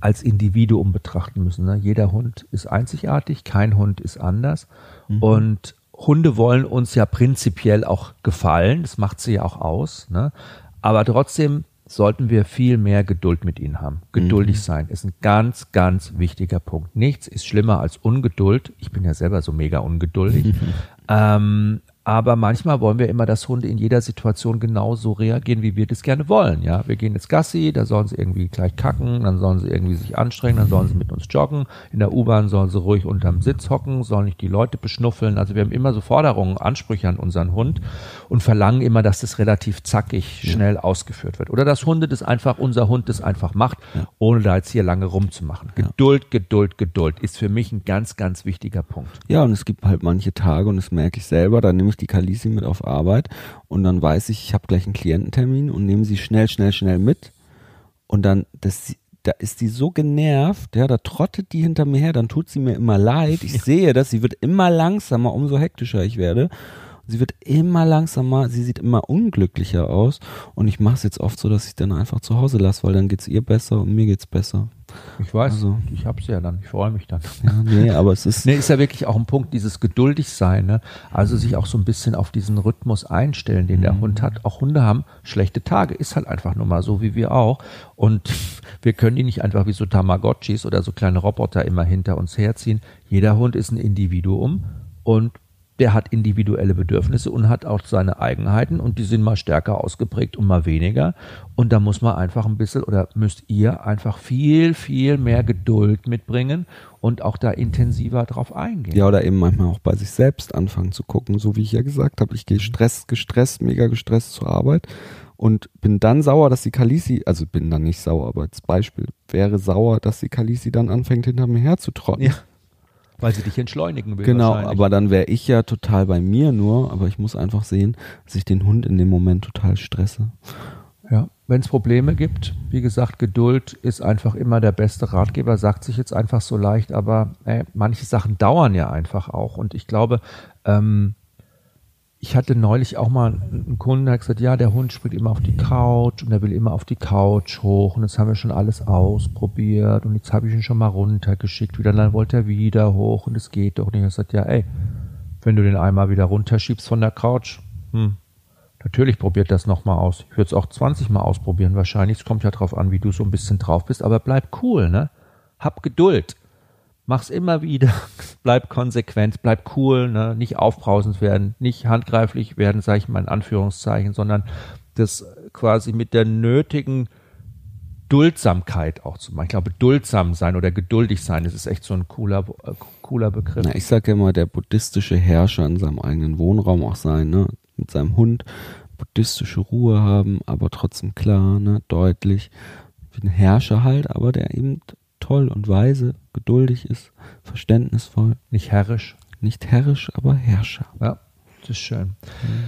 als Individuum betrachten müssen. Ne? Jeder Hund ist einzigartig, kein Hund ist anders. Mhm. Und Hunde wollen uns ja prinzipiell auch gefallen, das macht sie ja auch aus. Ne? Aber trotzdem sollten wir viel mehr Geduld mit ihnen haben. Geduldig mhm. sein ist ein ganz, ganz wichtiger Punkt. Nichts ist schlimmer als Ungeduld. Ich bin ja selber so mega ungeduldig. *laughs* ähm, aber manchmal wollen wir immer, dass Hunde in jeder Situation genauso reagieren, wie wir das gerne wollen. Ja, wir gehen jetzt Gassi, da sollen sie irgendwie gleich kacken, dann sollen sie irgendwie sich anstrengen, dann sollen sie mit uns joggen. In der U-Bahn sollen sie ruhig unterm Sitz hocken, sollen nicht die Leute beschnuffeln. Also wir haben immer so Forderungen, Ansprüche an unseren Hund und verlangen immer, dass das relativ zackig, schnell ja. ausgeführt wird. Oder dass Hunde das einfach, unser Hund das einfach macht, ja. ohne da jetzt hier lange rumzumachen. Ja. Geduld, Geduld, Geduld ist für mich ein ganz, ganz wichtiger Punkt. Ja, und es gibt halt manche Tage, und das merke ich selber, da nehme ich die Kalisi mit auf Arbeit und dann weiß ich, ich habe gleich einen Kliententermin und nehme sie schnell, schnell, schnell mit. Und dann, das, da ist sie so genervt, ja, da trottet die hinter mir her, dann tut sie mir immer leid. Ich sehe das, sie wird immer langsamer, umso hektischer ich werde. Sie wird immer langsamer, sie sieht immer unglücklicher aus und ich mache es jetzt oft so, dass ich dann einfach zu Hause lasse, weil dann geht es ihr besser und mir geht es besser. Ich weiß, also, ich hab's ja dann, ich freue mich dann. Ja, nee, aber es ist. *laughs* nee, ist ja wirklich auch ein Punkt, dieses geduldig sein, ne? Also sich auch so ein bisschen auf diesen Rhythmus einstellen, den der mhm. Hund hat. Auch Hunde haben schlechte Tage, ist halt einfach nur mal so wie wir auch. Und *laughs* wir können die nicht einfach wie so Tamagotchis oder so kleine Roboter immer hinter uns herziehen. Jeder Hund ist ein Individuum und der hat individuelle Bedürfnisse und hat auch seine Eigenheiten und die sind mal stärker ausgeprägt und mal weniger. Und da muss man einfach ein bisschen oder müsst ihr einfach viel, viel mehr Geduld mitbringen und auch da intensiver drauf eingehen. Ja, oder eben manchmal auch bei sich selbst anfangen zu gucken, so wie ich ja gesagt habe, ich gehe stress, gestresst, mega gestresst zur Arbeit und bin dann sauer, dass die Kalisi, also bin dann nicht sauer, aber als Beispiel, wäre sauer, dass die Kalisi dann anfängt, hinter mir herzutrotten. Ja. Weil sie dich entschleunigen will. Genau, aber dann wäre ich ja total bei mir nur, aber ich muss einfach sehen, dass ich den Hund in dem Moment total stresse. Ja, wenn es Probleme gibt, wie gesagt, Geduld ist einfach immer der beste Ratgeber, sagt sich jetzt einfach so leicht, aber ey, manche Sachen dauern ja einfach auch. Und ich glaube, ähm, ich hatte neulich auch mal einen Kunden, der hat gesagt, ja, der Hund springt immer auf die Couch und er will immer auf die Couch hoch und jetzt haben wir schon alles ausprobiert und jetzt habe ich ihn schon mal runtergeschickt, wieder dann wollte er wieder hoch und es geht doch nicht. Er sagt, ja, ey, wenn du den einmal wieder runterschiebst von der Couch, hm, natürlich probiert das nochmal aus. Ich würde es auch 20 Mal ausprobieren wahrscheinlich. Es kommt ja drauf an, wie du so ein bisschen drauf bist, aber bleib cool, ne? Hab Geduld mach's immer wieder, *laughs* bleib konsequent, bleib cool, ne? nicht aufbrausend werden, nicht handgreiflich werden, sage ich mal in Anführungszeichen, sondern das quasi mit der nötigen Duldsamkeit auch zu machen. Ich glaube, duldsam sein oder geduldig sein, das ist echt so ein cooler, äh, cooler Begriff. Na, ich sage ja immer, der buddhistische Herrscher in seinem eigenen Wohnraum auch sein, ne? mit seinem Hund, buddhistische Ruhe haben, aber trotzdem klar, ne? deutlich, ein Herrscher halt, aber der eben toll und weise, geduldig ist, verständnisvoll. Nicht herrisch. Nicht herrisch, aber Herrscher. Ja, das ist schön. Mhm.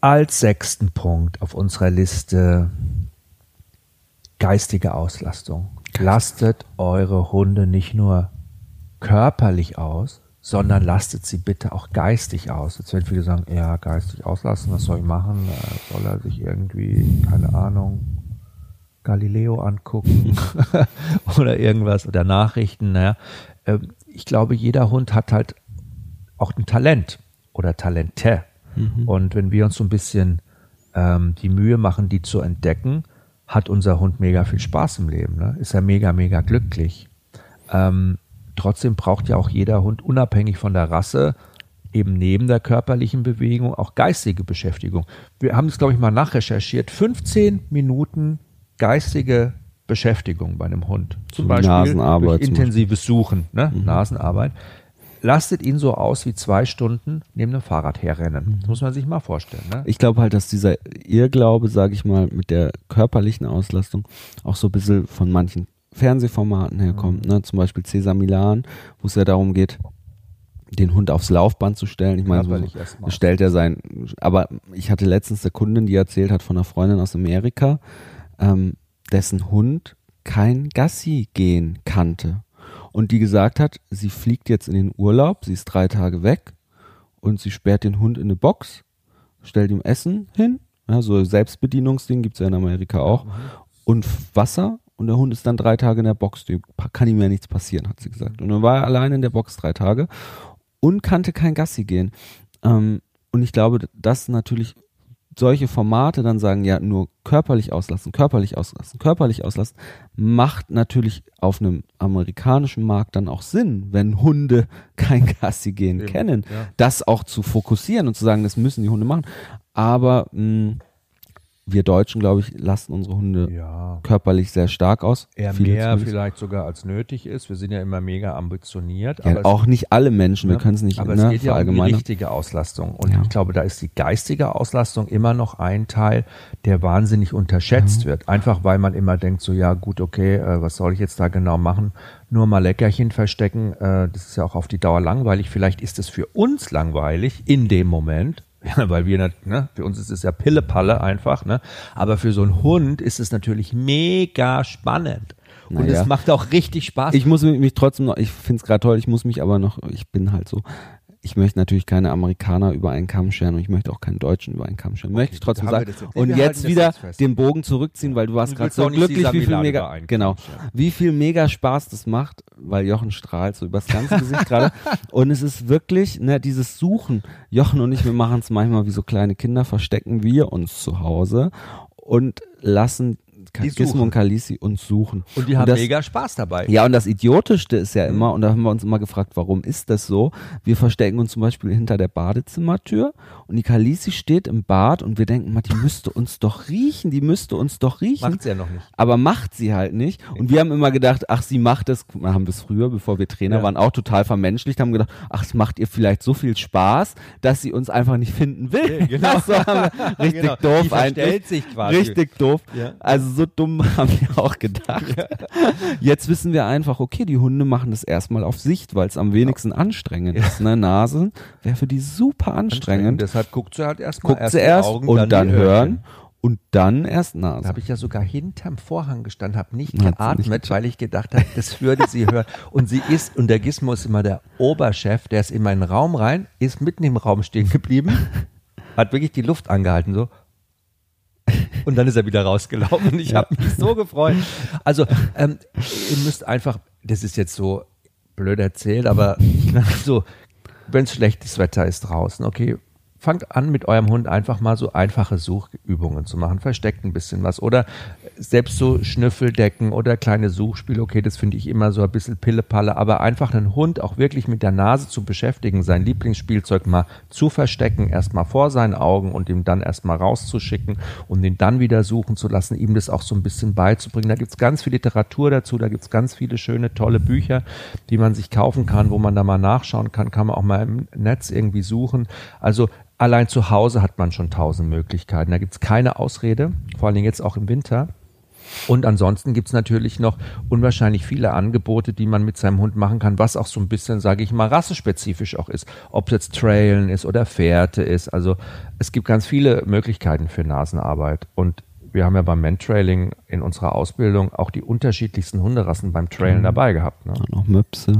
Als sechsten Punkt auf unserer Liste geistige Auslastung. Lastet eure Hunde nicht nur körperlich aus, sondern lastet sie bitte auch geistig aus. Jetzt werden viele sagen, ja, geistig auslassen, was soll ich machen? Äh, soll er sich irgendwie, keine Ahnung, Galileo angucken *laughs* oder irgendwas oder Nachrichten. Naja. Ähm, ich glaube, jeder Hund hat halt auch ein Talent oder Talente. Mhm. Und wenn wir uns so ein bisschen ähm, die Mühe machen, die zu entdecken, hat unser Hund mega viel Spaß im Leben. Ne? Ist er mega, mega glücklich. Ähm, trotzdem braucht ja auch jeder Hund unabhängig von der Rasse eben neben der körperlichen Bewegung auch geistige Beschäftigung. Wir haben es, glaube ich, mal nachrecherchiert. 15 Minuten geistige Beschäftigung bei einem Hund. Zum Beispiel Nasenarbeit durch intensives Suchen, ne? Mhm. Nasenarbeit. Lastet ihn so aus wie zwei Stunden neben einem Fahrrad herrennen. Mhm. Das muss man sich mal vorstellen. Ne? Ich glaube halt, dass dieser Irrglaube, sage ich mal, mit der körperlichen Auslastung auch so ein bisschen von manchen Fernsehformaten herkommt. Mhm. Ne? Zum Beispiel Cesar Milan, wo es ja darum geht, den Hund aufs Laufband zu stellen. Ich meine, so stellt er sein. Aber ich hatte letztens eine Kundin, die erzählt hat von einer Freundin aus Amerika, ähm, dessen Hund kein Gassi gehen kannte. und die gesagt hat, sie fliegt jetzt in den Urlaub, sie ist drei Tage weg und sie sperrt den Hund in eine Box, stellt ihm Essen hin, ja, so Selbstbedienungsding gibt's ja in Amerika auch, und Wasser und der Hund ist dann drei Tage in der Box, dem kann ihm ja nichts passieren, hat sie gesagt. Und dann war er allein in der Box drei Tage und kannte kein Gassi gehen. Ähm, und ich glaube, dass natürlich solche Formate dann sagen, ja, nur körperlich auslassen, körperlich auslassen, körperlich auslassen, macht natürlich auf einem amerikanischen Markt dann auch Sinn, wenn Hunde *laughs* kein Gassi gehen Eben, kennen, ja. das auch zu fokussieren und zu sagen, das müssen die Hunde machen. Aber mh, wir Deutschen, glaube ich, lassen unsere Hunde Ja. körperlich sehr stark aus. Eher Viele mehr zumindest. vielleicht sogar als nötig ist. Wir sind ja immer mega ambitioniert. Ja, es- auch nicht alle Menschen, wir Ne? können es nicht Aber ne, es geht ja um die richtige Auslastung. Und Ja. ich glaube, da ist die geistige Auslastung immer noch ein Teil, der wahnsinnig unterschätzt wird. Einfach weil man immer denkt, so ja gut, okay, äh, was soll ich jetzt da genau machen? Nur mal Leckerchen verstecken, äh, das ist ja auch auf die Dauer langweilig. Vielleicht ist es für uns langweilig in dem Moment. Ja, *laughs* weil wir, ne, für uns ist es ja Pillepalle einfach, ne? Aber für so einen Hund ist es natürlich mega spannend. Und Naja. es macht auch richtig Spaß. Ich muss mich, mich trotzdem noch, ich finde es gerade toll, ich muss mich aber noch, ich bin halt so, ich möchte natürlich keine Amerikaner über einen Kamm scheren und ich möchte auch keinen Deutschen über einen Kamm scheren. möchte ich trotzdem sagen. jetzt. Und Wir jetzt wieder jetzt den Bogen zurückziehen, weil du warst gerade so glücklich, wie viel mega, genau, wie viel mega Spaß das macht, weil Jochen strahlt so übers ganze Gesicht gerade. *laughs* Und es ist wirklich, ne, dieses Suchen. Jochen und ich, wir machen es manchmal wie so kleine Kinder, verstecken wir uns zu Hause und lassen Gizmo und Kalisi uns suchen. und die haben das, mega Spaß dabei. ja, und das Idiotischste ist Mhm. ja immer, und da haben wir uns immer gefragt, warum ist das so? Wir verstecken uns zum Beispiel hinter der Badezimmertür und die Kalisi steht im Bad und wir denken mal, die müsste uns doch riechen, die müsste uns doch riechen. Macht sie ja noch nicht. aber macht sie halt nicht. Und wir haben immer gedacht, ach, sie macht das, wir haben bis früher, bevor wir Trainer Ja. waren, auch total vermenschlicht, haben gedacht, ach, es macht ihr vielleicht so viel Spaß, dass sie uns einfach nicht finden will. genau. so haben wir, richtig Genau. doof Die verstellt eigentlich. sich quasi. Richtig doof. Ja. Also so dumm *laughs* haben wir auch gedacht. *laughs* Jetzt wissen wir einfach, okay, die Hunde machen das erstmal auf Sicht, weil es am wenigsten anstrengend ist. Ne? Nase wäre für die super anstrengend. Deshalb guckt sie halt erstmal Guckt sie erst Augen, und dann, die hören und dann erst Da Nase. habe ich ja sogar hinterm Vorhang gestanden, habe nicht Hat sie nicht geatmet, weil ich gedacht habe, das würde sie hören. Und sie ist, und der Gizmo ist immer der Oberchef, der ist in meinen Raum rein, ist mitten im Raum stehen geblieben, *laughs* hat wirklich die Luft angehalten, so. Und dann ist er wieder rausgelaufen. Und ich habe mich so gefreut. Also, ähm, ihr müsst einfach, das ist jetzt so blöd erzählt, aber *laughs* so, wenn es schlechtes Wetter ist draußen, okay, fangt an mit eurem Hund einfach mal so einfache Suchübungen zu machen, versteckt ein bisschen was oder selbst so Schnüffeldecken oder kleine Suchspiele, okay, das finde ich immer so ein bisschen Pillepalle, aber einfach einen Hund auch wirklich mit der Nase zu beschäftigen, sein Lieblingsspielzeug mal zu verstecken, erstmal vor seinen Augen und ihm dann erstmal rauszuschicken und ihn dann wieder suchen zu lassen, ihm das auch so ein bisschen beizubringen. Da gibt's ganz viel Literatur dazu, da gibt's ganz viele schöne, tolle Bücher, die man sich kaufen kann, wo man da mal nachschauen kann, kann man auch mal im Netz irgendwie suchen. Also allein zu Hause hat man schon tausend Möglichkeiten. Da gibt's keine Ausrede, vor allen Dingen jetzt auch im Winter. Und ansonsten gibt's natürlich noch unwahrscheinlich viele Angebote, die man mit seinem Hund machen kann, was auch so ein bisschen, sage ich mal, rassespezifisch auch ist. Ob es jetzt Trailen ist oder Fährte ist. Also es gibt ganz viele Möglichkeiten für Nasenarbeit. Und wir haben ja beim Mentrailing in unserer Ausbildung auch die unterschiedlichsten Hunderassen beim Trailen dabei gehabt. Ne? Noch Möpse.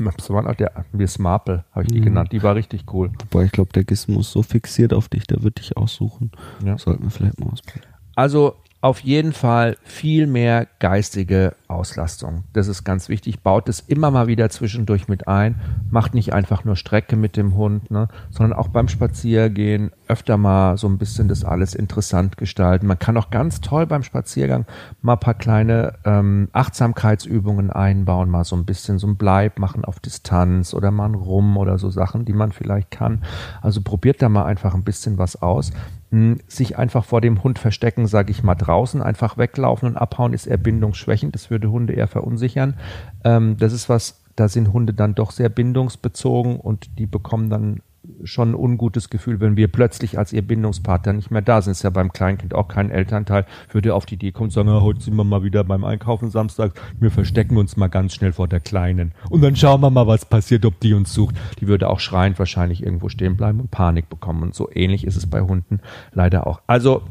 *laughs* Das waren auch der, wie Smarple, habe ich die Mhm. genannt. Die war richtig cool. Wobei ich glaube, der Gizmo ist so fixiert auf dich, der wird dich aussuchen. Ja. Sollten wir vielleicht mal ausprobieren. Also auf jeden Fall viel mehr geistige Auslastung. Das ist ganz wichtig. Baut es immer mal wieder zwischendurch mit ein. Macht nicht einfach nur Strecke mit dem Hund, ne, sondern auch beim Spaziergehen öfter mal so ein bisschen das alles interessant gestalten. Man kann auch ganz toll beim Spaziergang mal paar kleine ähm, Achtsamkeitsübungen einbauen, mal so ein bisschen so ein Bleib machen auf Distanz oder mal ein Rum oder so Sachen, die man vielleicht kann. Also probiert da mal einfach ein bisschen was aus. Hm, Sich einfach vor dem Hund verstecken, sage ich mal, draußen einfach weglaufen und abhauen ist eher bindungsschwächend. Das würde Hunde eher verunsichern. Ähm, das ist was, da sind Hunde dann doch sehr bindungsbezogen und die bekommen dann schon ein ungutes Gefühl, wenn wir plötzlich als ihr Bindungspartner nicht mehr da sind. Ist ja beim Kleinkind auch kein Elternteil, würde auf die Idee kommen und sagen, heute sind wir mal wieder beim Einkaufen Samstag, wir verstecken uns mal ganz schnell vor der Kleinen. Und dann schauen wir mal, was passiert, ob die uns sucht. Die würde auch schreiend wahrscheinlich irgendwo stehen bleiben und Panik bekommen. Und so ähnlich ist es bei Hunden leider auch. Also,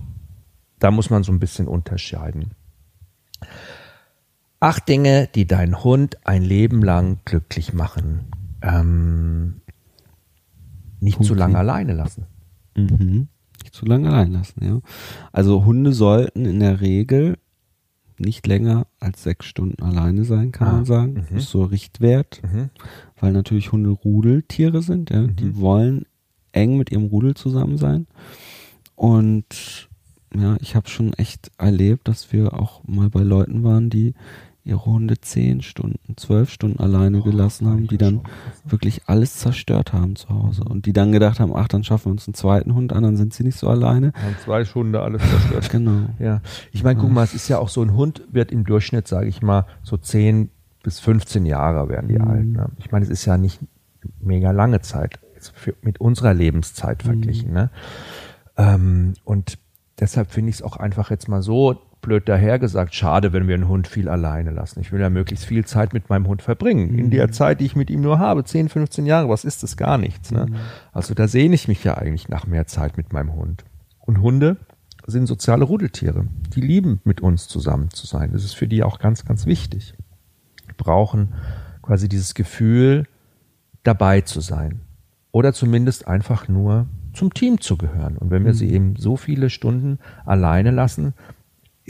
da muss man so ein bisschen unterscheiden. Acht Dinge, die deinen Hund ein Leben lang glücklich machen. Ähm, nicht Punkt zu lange alleine lassen. Mhm. Nicht zu lange allein lassen, ja. Also Hunde sollten in der Regel nicht länger als sechs Stunden alleine sein, kann Ah, man sagen. mhm. Das ist so Richtwert, Mhm. weil natürlich Hunde Rudeltiere sind, ja. Die Mhm. wollen eng mit ihrem Rudel zusammen sein. Und ja, ich habe schon echt erlebt, dass wir auch mal bei Leuten waren, die ihre Hunde zehn Stunden, zwölf Stunden alleine gelassen haben, die dann wirklich alles zerstört haben zu Hause und die dann gedacht haben, ach, dann schaffen wir uns einen zweiten Hund an, dann sind sie nicht so alleine. Haben zwei Hunde alles zerstört. *laughs* Genau. Ja, ich meine, guck mal, es ist ja auch so, ein Hund wird im Durchschnitt, sage ich mal, so 10 bis 15 Jahre werden die Mhm. alt. Ne? Ich meine, es ist ja nicht mega lange Zeit für, mit unserer Lebenszeit verglichen. Ne? Ähm, und deshalb finde ich es auch einfach jetzt mal so blöd dahergesagt, schade, wenn wir einen Hund viel alleine lassen. Ich will ja möglichst viel Zeit mit meinem Hund verbringen. In der Zeit, die ich mit ihm nur habe, 10, 15 Jahre, was ist das? Gar nichts. Ne? Also da sehne ich mich ja eigentlich nach mehr Zeit mit meinem Hund. Und Hunde sind soziale Rudeltiere. Die lieben, mit uns zusammen zu sein. Das ist für die auch ganz, ganz wichtig. Die brauchen quasi dieses Gefühl, dabei zu sein. Oder zumindest einfach nur zum Team zu gehören. Und wenn wir sie eben so viele Stunden alleine lassen,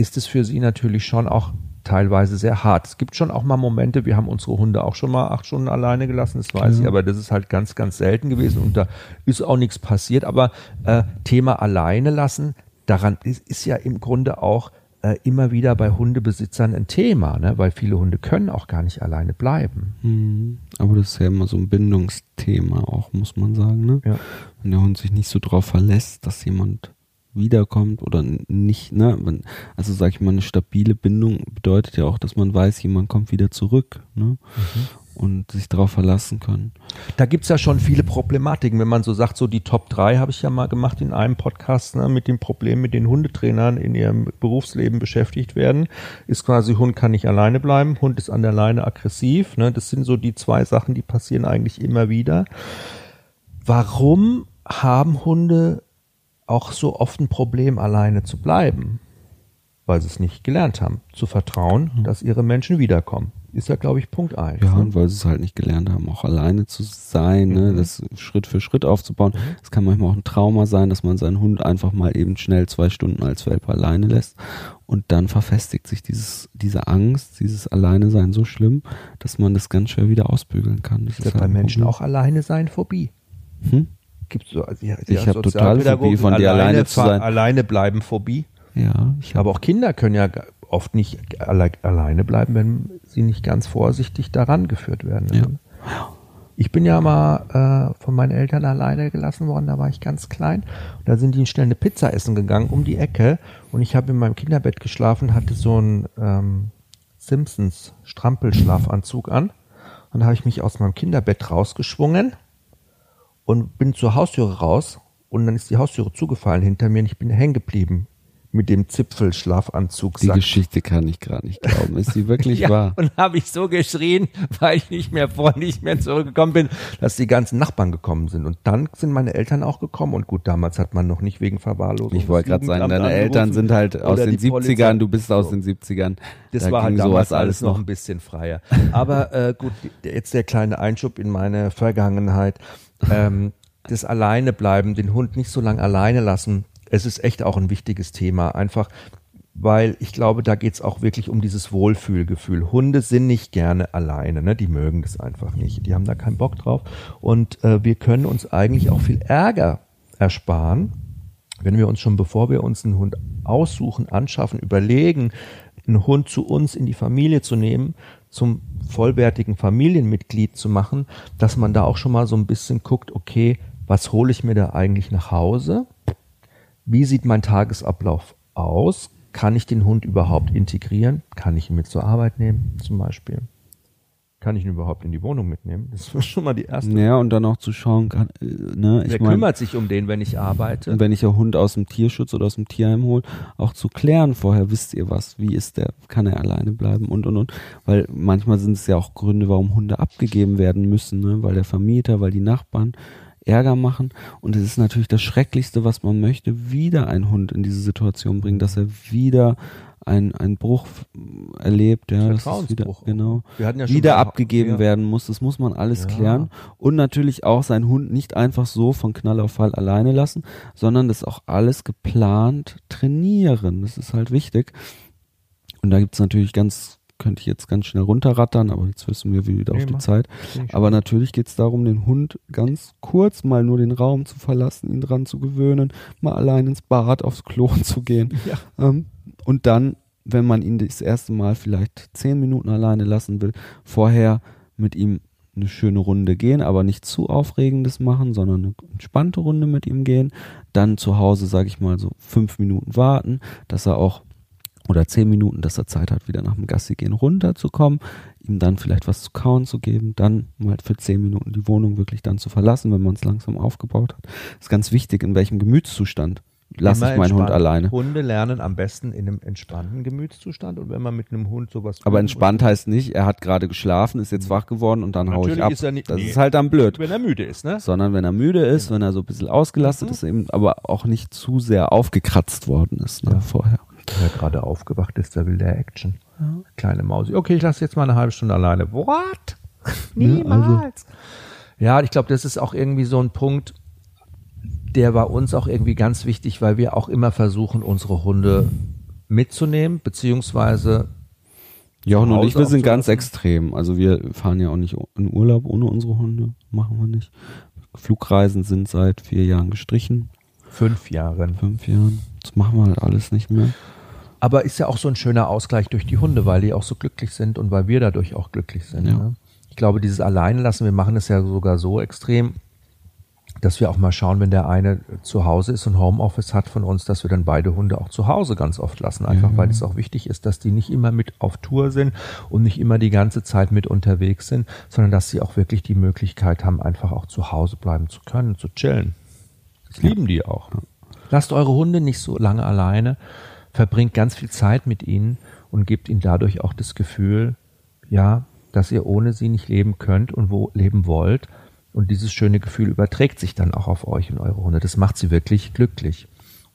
ist es für sie natürlich schon auch teilweise sehr hart. Es gibt schon auch mal Momente, wir haben unsere Hunde auch schon mal acht Stunden alleine gelassen, das weiß ich, aber das ist halt ganz, ganz selten gewesen und da ist auch nichts passiert. Aber äh, Thema alleine lassen, daran ist, ist ja im Grunde auch äh, immer wieder bei Hundebesitzern ein Thema, ne? weil viele Hunde können auch gar nicht alleine bleiben. Mhm. Aber das ist ja immer so ein Bindungsthema auch, muss man sagen, ne? Ja. Wenn der Hund sich nicht so drauf verlässt, dass jemand wiederkommt oder nicht, ne? Also sag ich mal, eine stabile Bindung bedeutet ja auch, dass man weiß, jemand kommt wieder zurück, ne? Und sich darauf verlassen können. Da gibt's ja schon viele Problematiken, wenn man so sagt, so die Top 3 habe ich ja mal gemacht in einem Podcast, ne, mit dem Problem, mit den Hundetrainern in ihrem Berufsleben beschäftigt werden, ist quasi, Hund kann nicht alleine bleiben, Hund ist an der Leine aggressiv, ne, das sind so die zwei Sachen, die passieren eigentlich immer wieder. Warum haben Hunde auch so oft ein Problem, alleine zu bleiben? Weil sie es nicht gelernt haben, zu vertrauen, dass ihre Menschen wiederkommen. Ist ja, glaube ich, Punkt eins. Ja, ne? und weil sie es halt nicht gelernt haben, auch alleine zu sein, ne, das Schritt für Schritt aufzubauen. Es kann manchmal auch ein Trauma sein, dass man seinen Hund einfach mal eben schnell zwei Stunden als Welpe alleine lässt. Und dann verfestigt sich dieses, diese Angst, dieses Alleine-Sein so schlimm, dass man das ganz schwer wieder ausbügeln kann. Das Ist ja halt bei Menschen Problem. auch alleine sein Phobie. Hm? Gibt so, also ja, Ich ja, hab totale Sozialpädagogen, Phobie von dir, alleine zu sein. Alleine bleiben Phobie. Ja, ich habe Aber auch Kinder können ja oft nicht alle, alleine bleiben, wenn sie nicht ganz vorsichtig daran geführt werden. Ja. Ich bin ja mal äh, von meinen Eltern alleine gelassen worden, da war ich ganz klein. Und da sind die schnell eine Pizza essen gegangen um die Ecke. Und ich habe in meinem Kinderbett geschlafen, hatte so einen ähm, Simpsons Strampelschlafanzug an. Und da habe ich mich aus meinem Kinderbett rausgeschwungen und bin zur Haustüre raus. Und dann ist die Haustüre zugefallen hinter mir und ich bin hängen geblieben mit dem Zipfelschlafanzug. die Geschichte kann ich gerade nicht glauben. Ist die wirklich *laughs* ja, wahr? Und habe ich so geschrien, weil ich nicht mehr vor, nicht mehr zurückgekommen bin, dass die ganzen Nachbarn gekommen sind. Und dann sind meine Eltern auch gekommen. Und gut, damals hat man noch nicht wegen Verwahrlosung. Ich wollte gerade sagen, deine Eltern sind halt aus den die 70ern, Polizei. du bist aus So. den 70ern. Das Da war halt ging damals alles noch ein bisschen freier. Aber äh, gut, jetzt der kleine Einschub in meine Vergangenheit. Ähm, das Alleinebleiben, den Hund nicht so lange alleine lassen, es ist echt auch ein wichtiges Thema. Einfach, weil ich glaube, da geht's auch wirklich um dieses Wohlfühlgefühl. Hunde sind nicht gerne alleine, ne? die mögen das einfach nicht. Die haben da keinen Bock drauf. Und äh, wir können uns eigentlich auch viel Ärger ersparen, wenn wir uns schon, bevor wir uns einen Hund aussuchen, anschaffen, überlegen, einen Hund zu uns in die Familie zu nehmen, zum vollwertigen Familienmitglied zu machen, dass man da auch schon mal so ein bisschen guckt, okay, was hole ich mir da eigentlich nach Hause? Wie sieht mein Tagesablauf aus? Kann ich den Hund überhaupt integrieren? Kann ich ihn mit zur Arbeit nehmen, zum Beispiel? Kann ich ihn überhaupt in die Wohnung mitnehmen? Das ist schon mal die erste. Ja, und dann auch zu schauen, kann, äh, ne, Wer ich meine, kümmert sich um den, wenn ich arbeite? wenn ich einen Hund aus dem Tierschutz oder aus dem Tierheim hole, auch zu klären vorher, wisst ihr was, wie ist der, kann er alleine bleiben und und und, weil manchmal sind es ja auch Gründe, warum Hunde abgegeben werden müssen, ne, weil der Vermieter, weil die Nachbarn Ärger machen und es ist natürlich das Schrecklichste, was man möchte, wieder einen Hund in diese Situation bringen, dass er wieder ein, ein Bruch erlebt, ja, das ist wieder, genau, Wir ja wieder abgegeben ja. werden muss. Das muss man alles Ja. klären. Und natürlich auch seinen Hund nicht einfach so von Knall auf Fall alleine lassen, sondern das auch alles geplant trainieren. Das ist halt wichtig. Und da gibt's natürlich ganz, könnte ich jetzt ganz schnell runterrattern, aber jetzt wissen wir wieder auf die. Zeit. Aber natürlich geht's darum, den Hund ganz kurz mal nur den Raum zu verlassen, ihn dran zu gewöhnen, mal allein ins Bad, aufs Klo *laughs* zu gehen. Ja. Ähm, und dann, wenn man ihn das erste Mal vielleicht zehn Minuten alleine lassen will, vorher mit ihm eine schöne Runde gehen, aber nicht zu aufregendes machen, sondern eine entspannte Runde mit ihm gehen. Dann zu Hause, sage ich mal, so fünf Minuten warten, dass er auch oder zehn Minuten, dass er Zeit hat, wieder nach dem Gassi gehen runterzukommen, ihm dann vielleicht was zu kauen zu geben, dann mal für zehn Minuten die Wohnung wirklich dann zu verlassen, wenn man es langsam aufgebaut hat. ist ganz wichtig, in welchem Gemütszustand lasse ich meinen Hund alleine. Hunde lernen am besten in einem entspannten Gemütszustand und wenn man mit einem Hund sowas Aber entspannt heißt nicht, er hat gerade geschlafen, ist jetzt wach geworden und dann hau ich Natürlich ab. ist er nicht- das nee. ist halt dann blöd. wenn er müde ist, ne? Sondern wenn er müde ist, wenn er so ein bisschen ausgelastet Mhm. ist, eben, aber auch nicht zu sehr aufgekratzt worden ist ne, Ja. vorher. Wenn er gerade aufgewacht ist, der will der Action. Kleine Mausi. Okay, ich lasse jetzt mal eine halbe Stunde alleine. What? Niemals. Ja, ich glaube, das ist auch irgendwie so ein Punkt, der bei uns auch irgendwie ganz wichtig, weil wir auch immer versuchen, unsere Hunde mitzunehmen, beziehungsweise Jochen und ich, wir sind ganz extrem. Also wir fahren ja auch nicht in Urlaub ohne unsere Hunde. Machen wir nicht. Flugreisen sind seit vier Jahren gestrichen. fünf Jahren. Fünf Jahren. Das machen wir halt alles nicht mehr. Aber ist ja auch so ein schöner Ausgleich durch die Hunde, weil die auch so glücklich sind und weil wir dadurch auch glücklich sind. Ja. Ne? Ich glaube, dieses Alleinlassen, wir machen es ja sogar so extrem, dass wir auch mal schauen, wenn der eine zu Hause ist und Homeoffice hat von uns, dass wir dann beide Hunde auch zu Hause ganz oft lassen. Einfach Ja. weil es auch wichtig ist, dass die nicht immer mit auf Tour sind und nicht immer die ganze Zeit mit unterwegs sind, sondern dass sie auch wirklich die Möglichkeit haben, einfach auch zu Hause bleiben zu können, zu chillen. Das Ja. lieben die auch. Lasst eure Hunde nicht so lange alleine, verbringt ganz viel Zeit mit ihnen und gebt ihnen dadurch auch das Gefühl, ja, dass ihr ohne sie nicht leben könnt und wo leben wollt. Und dieses schöne Gefühl überträgt sich dann auch auf euch und eure Hunde. Das macht sie wirklich glücklich.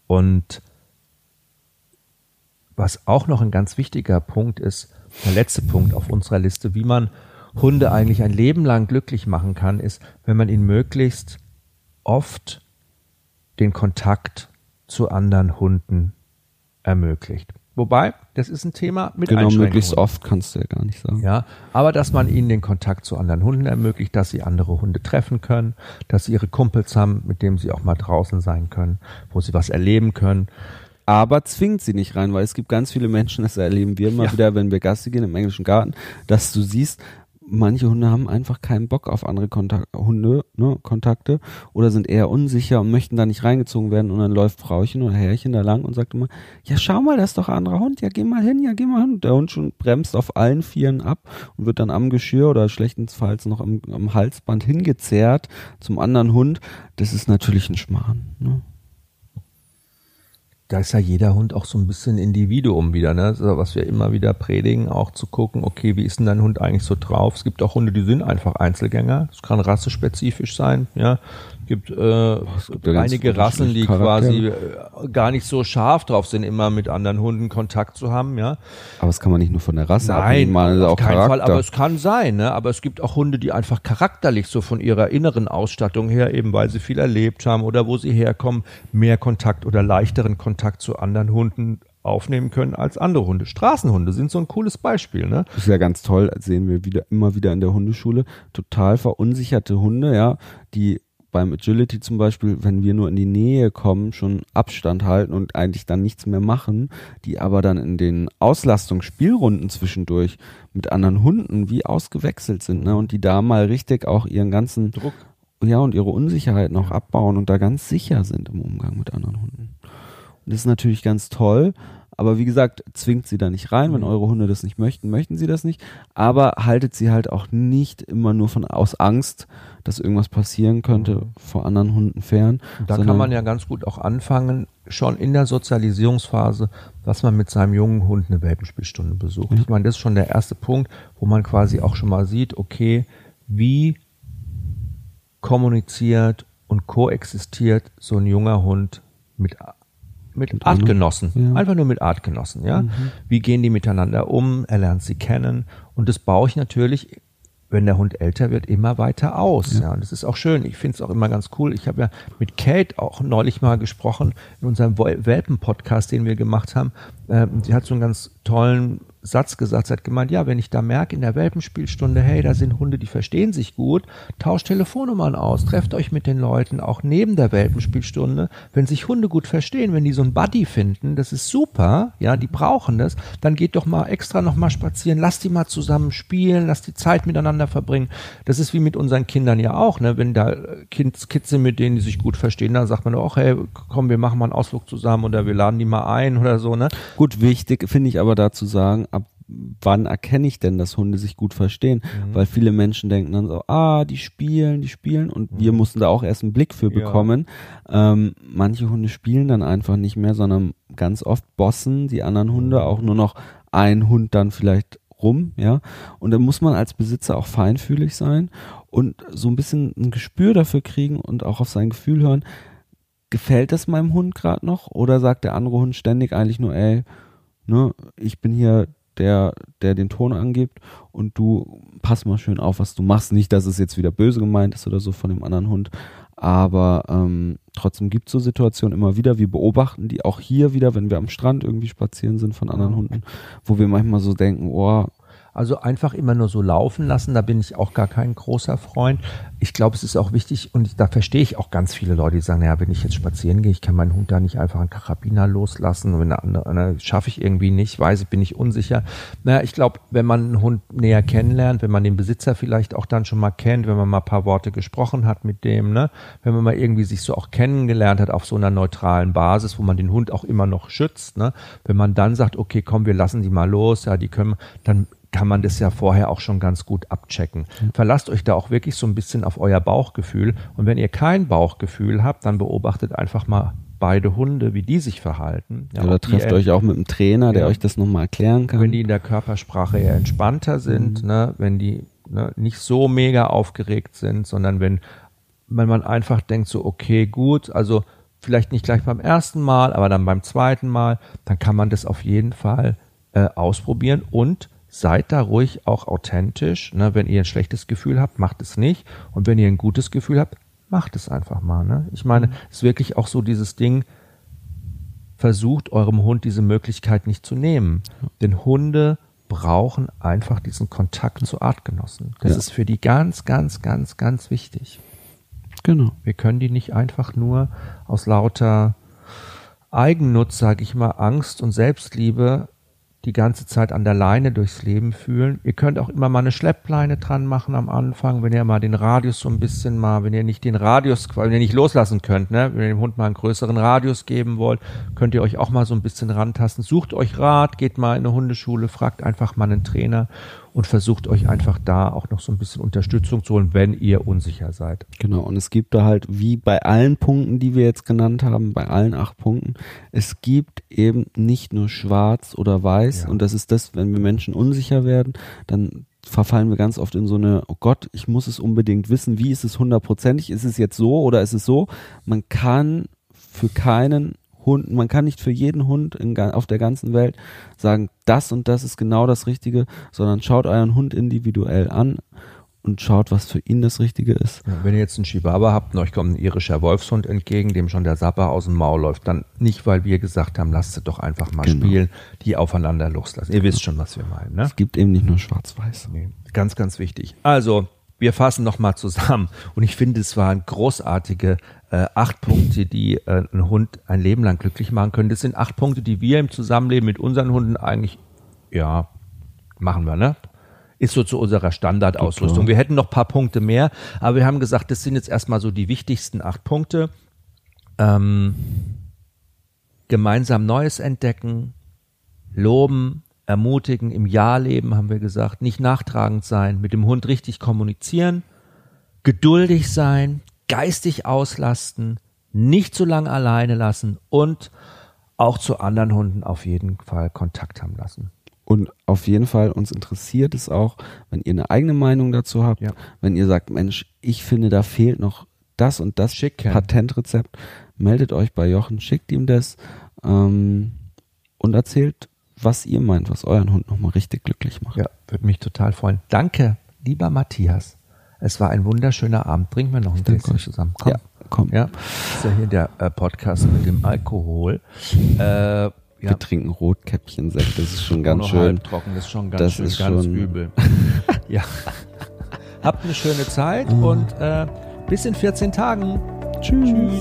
Und was auch noch ein ganz wichtiger Punkt ist, der letzte Punkt auf unserer Liste, wie man Hunde eigentlich ein Leben lang glücklich machen kann, ist, wenn man ihnen möglichst oft den Kontakt zu anderen Hunden ermöglicht. Wobei, das ist ein Thema mit Genau, Einschränkungen. möglichst oft kannst du ja gar nicht sagen. Ja, aber dass man ihnen den Kontakt zu anderen Hunden ermöglicht, dass sie andere Hunde treffen können, dass sie ihre Kumpels haben, mit denen sie auch mal draußen sein können, wo sie was erleben können. aber zwingt sie nicht rein, weil es gibt ganz viele Menschen, das erleben wir immer Ja. wieder, wenn wir Gassi gehen im englischen Garten, dass du siehst, manche Hunde haben einfach keinen Bock auf andere Kontak Hunde, ne, Kontakte oder sind eher unsicher und möchten da nicht reingezogen werden und dann läuft Frauchen oder Herrchen da lang und sagt immer, ja schau mal, das ist doch ein anderer Hund, ja geh mal hin, ja geh mal hin. Und der Hund schon bremst auf allen Vieren ab und wird dann am Geschirr oder schlechtestenfalls noch am, am Halsband hingezerrt zum anderen Hund. Das ist natürlich ein Schmarrn. Ne? Da ist ja jeder Hund auch so ein bisschen Individuum wieder, ne? So, was wir immer wieder predigen, auch zu gucken, okay, wie ist denn dein Hund eigentlich so drauf? Es gibt auch Hunde, die sind einfach Einzelgänger. Das kann rassespezifisch sein, ja. Es gibt, äh, es gibt ja einige Rassen, die unterschiedliche quasi äh, gar nicht so scharf drauf sind, immer mit anderen Hunden Kontakt zu haben, ja. Aber das kann man nicht nur von der Rasse Nein, abhängen, man ist auf auch keinen Charakter. Fall, aber es kann sein, ne? Aber es gibt auch Hunde, die einfach charakterlich so von ihrer inneren Ausstattung her, eben weil sie viel erlebt haben oder wo sie herkommen, mehr Kontakt oder leichteren Kontakt zu anderen Hunden aufnehmen können als andere Hunde. Straßenhunde sind so ein cooles Beispiel, ne? Das ist ja ganz toll, das sehen wir wieder, immer wieder in der Hundeschule. Total verunsicherte Hunde, ja, die beim Agility zum Beispiel, wenn wir nur in die Nähe kommen, schon Abstand halten und eigentlich dann nichts mehr machen, die aber dann in den Auslastungsspielrunden zwischendurch mit anderen Hunden wie ausgewechselt sind, ne, und die da mal richtig auch ihren ganzen Druck. ja, und ihre Unsicherheit noch abbauen und da ganz sicher sind im Umgang mit anderen Hunden. Und das ist natürlich ganz toll, aber wie gesagt, zwingt sie da nicht rein. Wenn eure Hunde das nicht möchten, möchten sie das nicht. Aber haltet sie halt auch nicht immer nur von aus Angst, dass irgendwas passieren könnte, vor anderen Hunden fern. Da kann man ja ganz gut auch anfangen, schon in der Sozialisierungsphase, dass man mit seinem jungen Hund eine Welpenspielstunde besucht. Ich meine, das ist schon der erste Punkt, wo man quasi auch schon mal sieht, okay, wie kommuniziert und koexistiert so ein junger Hund mit mit Mit Artgenossen. ja. Einfach nur mit Artgenossen, ja. Wie gehen die miteinander um? Er lernt sie kennen. Und das baue ich natürlich, wenn der Hund älter wird, immer weiter aus. Ja, und das ist auch schön. Ich finde es auch immer ganz cool. Ich habe ja mit Kate auch neulich mal gesprochen in unserem Wel- Welpen-Podcast, den wir gemacht haben. Ähm, sie hat so einen ganz tollen Satz gesagt. Sie hat gemeint, ja, wenn ich da merke in der Welpenspielstunde, hey, da sind Hunde, die verstehen sich gut, tauscht Telefonnummern aus, trefft euch mit den Leuten, auch neben der Welpenspielstunde. Wenn sich Hunde gut verstehen, wenn die so ein Buddy finden, das ist super, ja, die brauchen das, dann geht doch mal extra noch mal spazieren, lasst die mal zusammen spielen, lasst die Zeit miteinander verbringen. Das ist wie mit unseren Kindern ja auch, ne, wenn da Kids, Kids sind, mit denen die sich gut verstehen, dann sagt man auch, hey, komm, wir machen mal einen Ausflug zusammen oder wir laden die mal ein oder so, ne? Gut, wichtig finde ich aber dazu sagen, wann erkenne ich denn, dass Hunde sich gut verstehen? Mhm. Weil viele Menschen denken dann so, ah, die spielen, die spielen und wir Mhm. mussten da auch erst einen Blick für Ja. bekommen. Ähm, manche Hunde spielen dann einfach nicht mehr, sondern ganz oft bossen die anderen Hunde Mhm. auch nur noch ein Hund dann vielleicht rum, ja. Und da muss man als Besitzer auch feinfühlig sein und so ein bisschen ein Gespür dafür kriegen und auch auf sein Gefühl hören. Gefällt es meinem Hund gerade noch? Oder sagt der andere Hund ständig eigentlich nur, ey, ne, ich bin hier der, der den Ton angibt und du pass mal schön auf, was du machst. Nicht, dass es jetzt wieder böse gemeint ist oder so von dem anderen Hund, aber ähm, trotzdem gibt es so Situationen immer wieder. Wir beobachten die auch hier wieder, wenn wir am Strand irgendwie spazieren sind von anderen Ja. Hunden, wo wir manchmal so denken, oh, Also einfach immer nur so laufen lassen, da bin ich auch gar kein großer Freund. Ich glaube, es ist auch wichtig und da verstehe ich auch ganz viele Leute, die sagen, naja, wenn ich jetzt spazieren gehe, ich kann meinen Hund da nicht einfach einen Karabiner loslassen und wenn der andere, andere schaffe ich irgendwie nicht, weiß ich, bin ich unsicher. Naja, ich glaube, wenn man einen Hund näher kennenlernt, wenn man den Besitzer vielleicht auch dann schon mal kennt, wenn man mal ein paar Worte gesprochen hat mit dem, ne, wenn man mal irgendwie sich so auch kennengelernt hat auf so einer neutralen Basis, wo man den Hund auch immer noch schützt, ne, wenn man dann sagt, okay, komm, wir lassen die mal los, ja, die können, dann kann man das ja vorher auch schon ganz gut abchecken. Verlasst euch da auch wirklich so ein bisschen auf euer Bauchgefühl. Und wenn ihr kein Bauchgefühl habt, dann beobachtet einfach mal beide Hunde, wie die sich verhalten. Ja, oder trefft euch auch mit einem Trainer, der Ja. euch das nochmal erklären kann. wenn die in der Körpersprache eher entspannter sind, ne, wenn die ne, nicht so mega aufgeregt sind, sondern wenn, wenn man einfach denkt so, okay, gut, also vielleicht nicht gleich beim ersten Mal, aber dann beim zweiten Mal, dann kann man das auf jeden Fall äh, ausprobieren und seid da ruhig auch authentisch. Ne? Wenn ihr ein schlechtes Gefühl habt, macht es nicht. Und wenn ihr ein gutes Gefühl habt, macht es einfach mal. Ne? Ich meine, es ist wirklich auch so dieses Ding, versucht eurem Hund diese Möglichkeit nicht zu nehmen. Denn Hunde brauchen einfach diesen Kontakt zu Artgenossen. Das Ja. ist für die ganz, ganz, ganz, ganz wichtig. genau. Wir können die nicht einfach nur aus lauter Eigennutz, sage ich mal, Angst und Selbstliebe die ganze Zeit an der Leine durchs Leben fühlen. Ihr könnt auch immer mal eine Schleppleine dran machen am Anfang, wenn ihr mal den Radius so ein bisschen mal, wenn ihr nicht den Radius, wenn ihr nicht loslassen könnt, ne, wenn ihr dem Hund mal einen größeren Radius geben wollt, könnt ihr euch auch mal so ein bisschen rantasten. Sucht euch Rat, geht mal in eine Hundeschule, fragt einfach mal einen Trainer und versucht euch einfach da auch noch so ein bisschen Unterstützung zu holen, wenn ihr unsicher seid. Genau, und es gibt da halt, wie bei allen Punkten, die wir jetzt genannt haben, bei allen acht Punkten, es gibt eben nicht nur schwarz oder weiß. Ja. Und das ist das, wenn wir Menschen unsicher werden, dann verfallen wir ganz oft in so eine, oh Gott, ich muss es unbedingt wissen, wie ist es hundertprozentig, ist es jetzt so oder ist es so? Man kann für keinen Hund, man kann nicht für jeden Hund in, auf der ganzen Welt sagen, das und das ist genau das Richtige, sondern schaut euren Hund individuell an und schaut, was für ihn das Richtige ist. Ja, wenn ihr jetzt einen Chihuahua habt und euch kommt ein irischer Wolfshund entgegen, dem schon der Sapper aus dem Maul läuft, dann nicht, weil wir gesagt haben, lasst sie doch einfach mal Genau. spielen, die aufeinander loslassen. Ihr wisst schon, was wir meinen. Ne? Es gibt eben nicht nur schwarz-weiß. Nee, ganz, ganz wichtig. Also, wir fassen nochmal zusammen. Und ich finde, es waren großartige äh, acht Punkte, die äh, einen Hund ein Leben lang glücklich machen können. Das sind acht Punkte, die wir im Zusammenleben mit unseren Hunden eigentlich, ja, machen wir, ne? Ist so zu unserer Standardausrüstung. Klar. Wir hätten noch ein paar Punkte mehr, aber wir haben gesagt, das sind jetzt erstmal so die wichtigsten acht Punkte. Ähm, gemeinsam Neues entdecken, loben, ermutigen, im Ja leben, haben wir gesagt, nicht nachtragend sein, mit dem Hund richtig kommunizieren, geduldig sein, geistig auslasten, nicht zu lange alleine lassen und auch zu anderen Hunden auf jeden Fall Kontakt haben lassen. Und auf jeden Fall uns interessiert es auch, wenn ihr eine eigene Meinung dazu habt, Ja. wenn ihr sagt, Mensch, ich finde, da fehlt noch das und das Schicken. Patentrezept, meldet euch bei Jochen, schickt ihm das ähm, und erzählt, was ihr meint, was euren Hund nochmal richtig glücklich macht. Ja, würde mich total freuen. Danke, lieber Matthias. Es war ein wunderschöner Abend. Trinken wir noch ein Gläschen zusammen. Komm. Ja, komm. Ja, ist ja hier der äh, Podcast mit dem Alkohol. Äh, ja, Wir trinken Rotkäppchensekt, das ist schon ganz schön. halbtrocken, das ist schon ganz Das schön, ist ganz schon- übel. *laughs* ja. Habt eine schöne Zeit und äh, bis in 14 Tagen. Tschüss.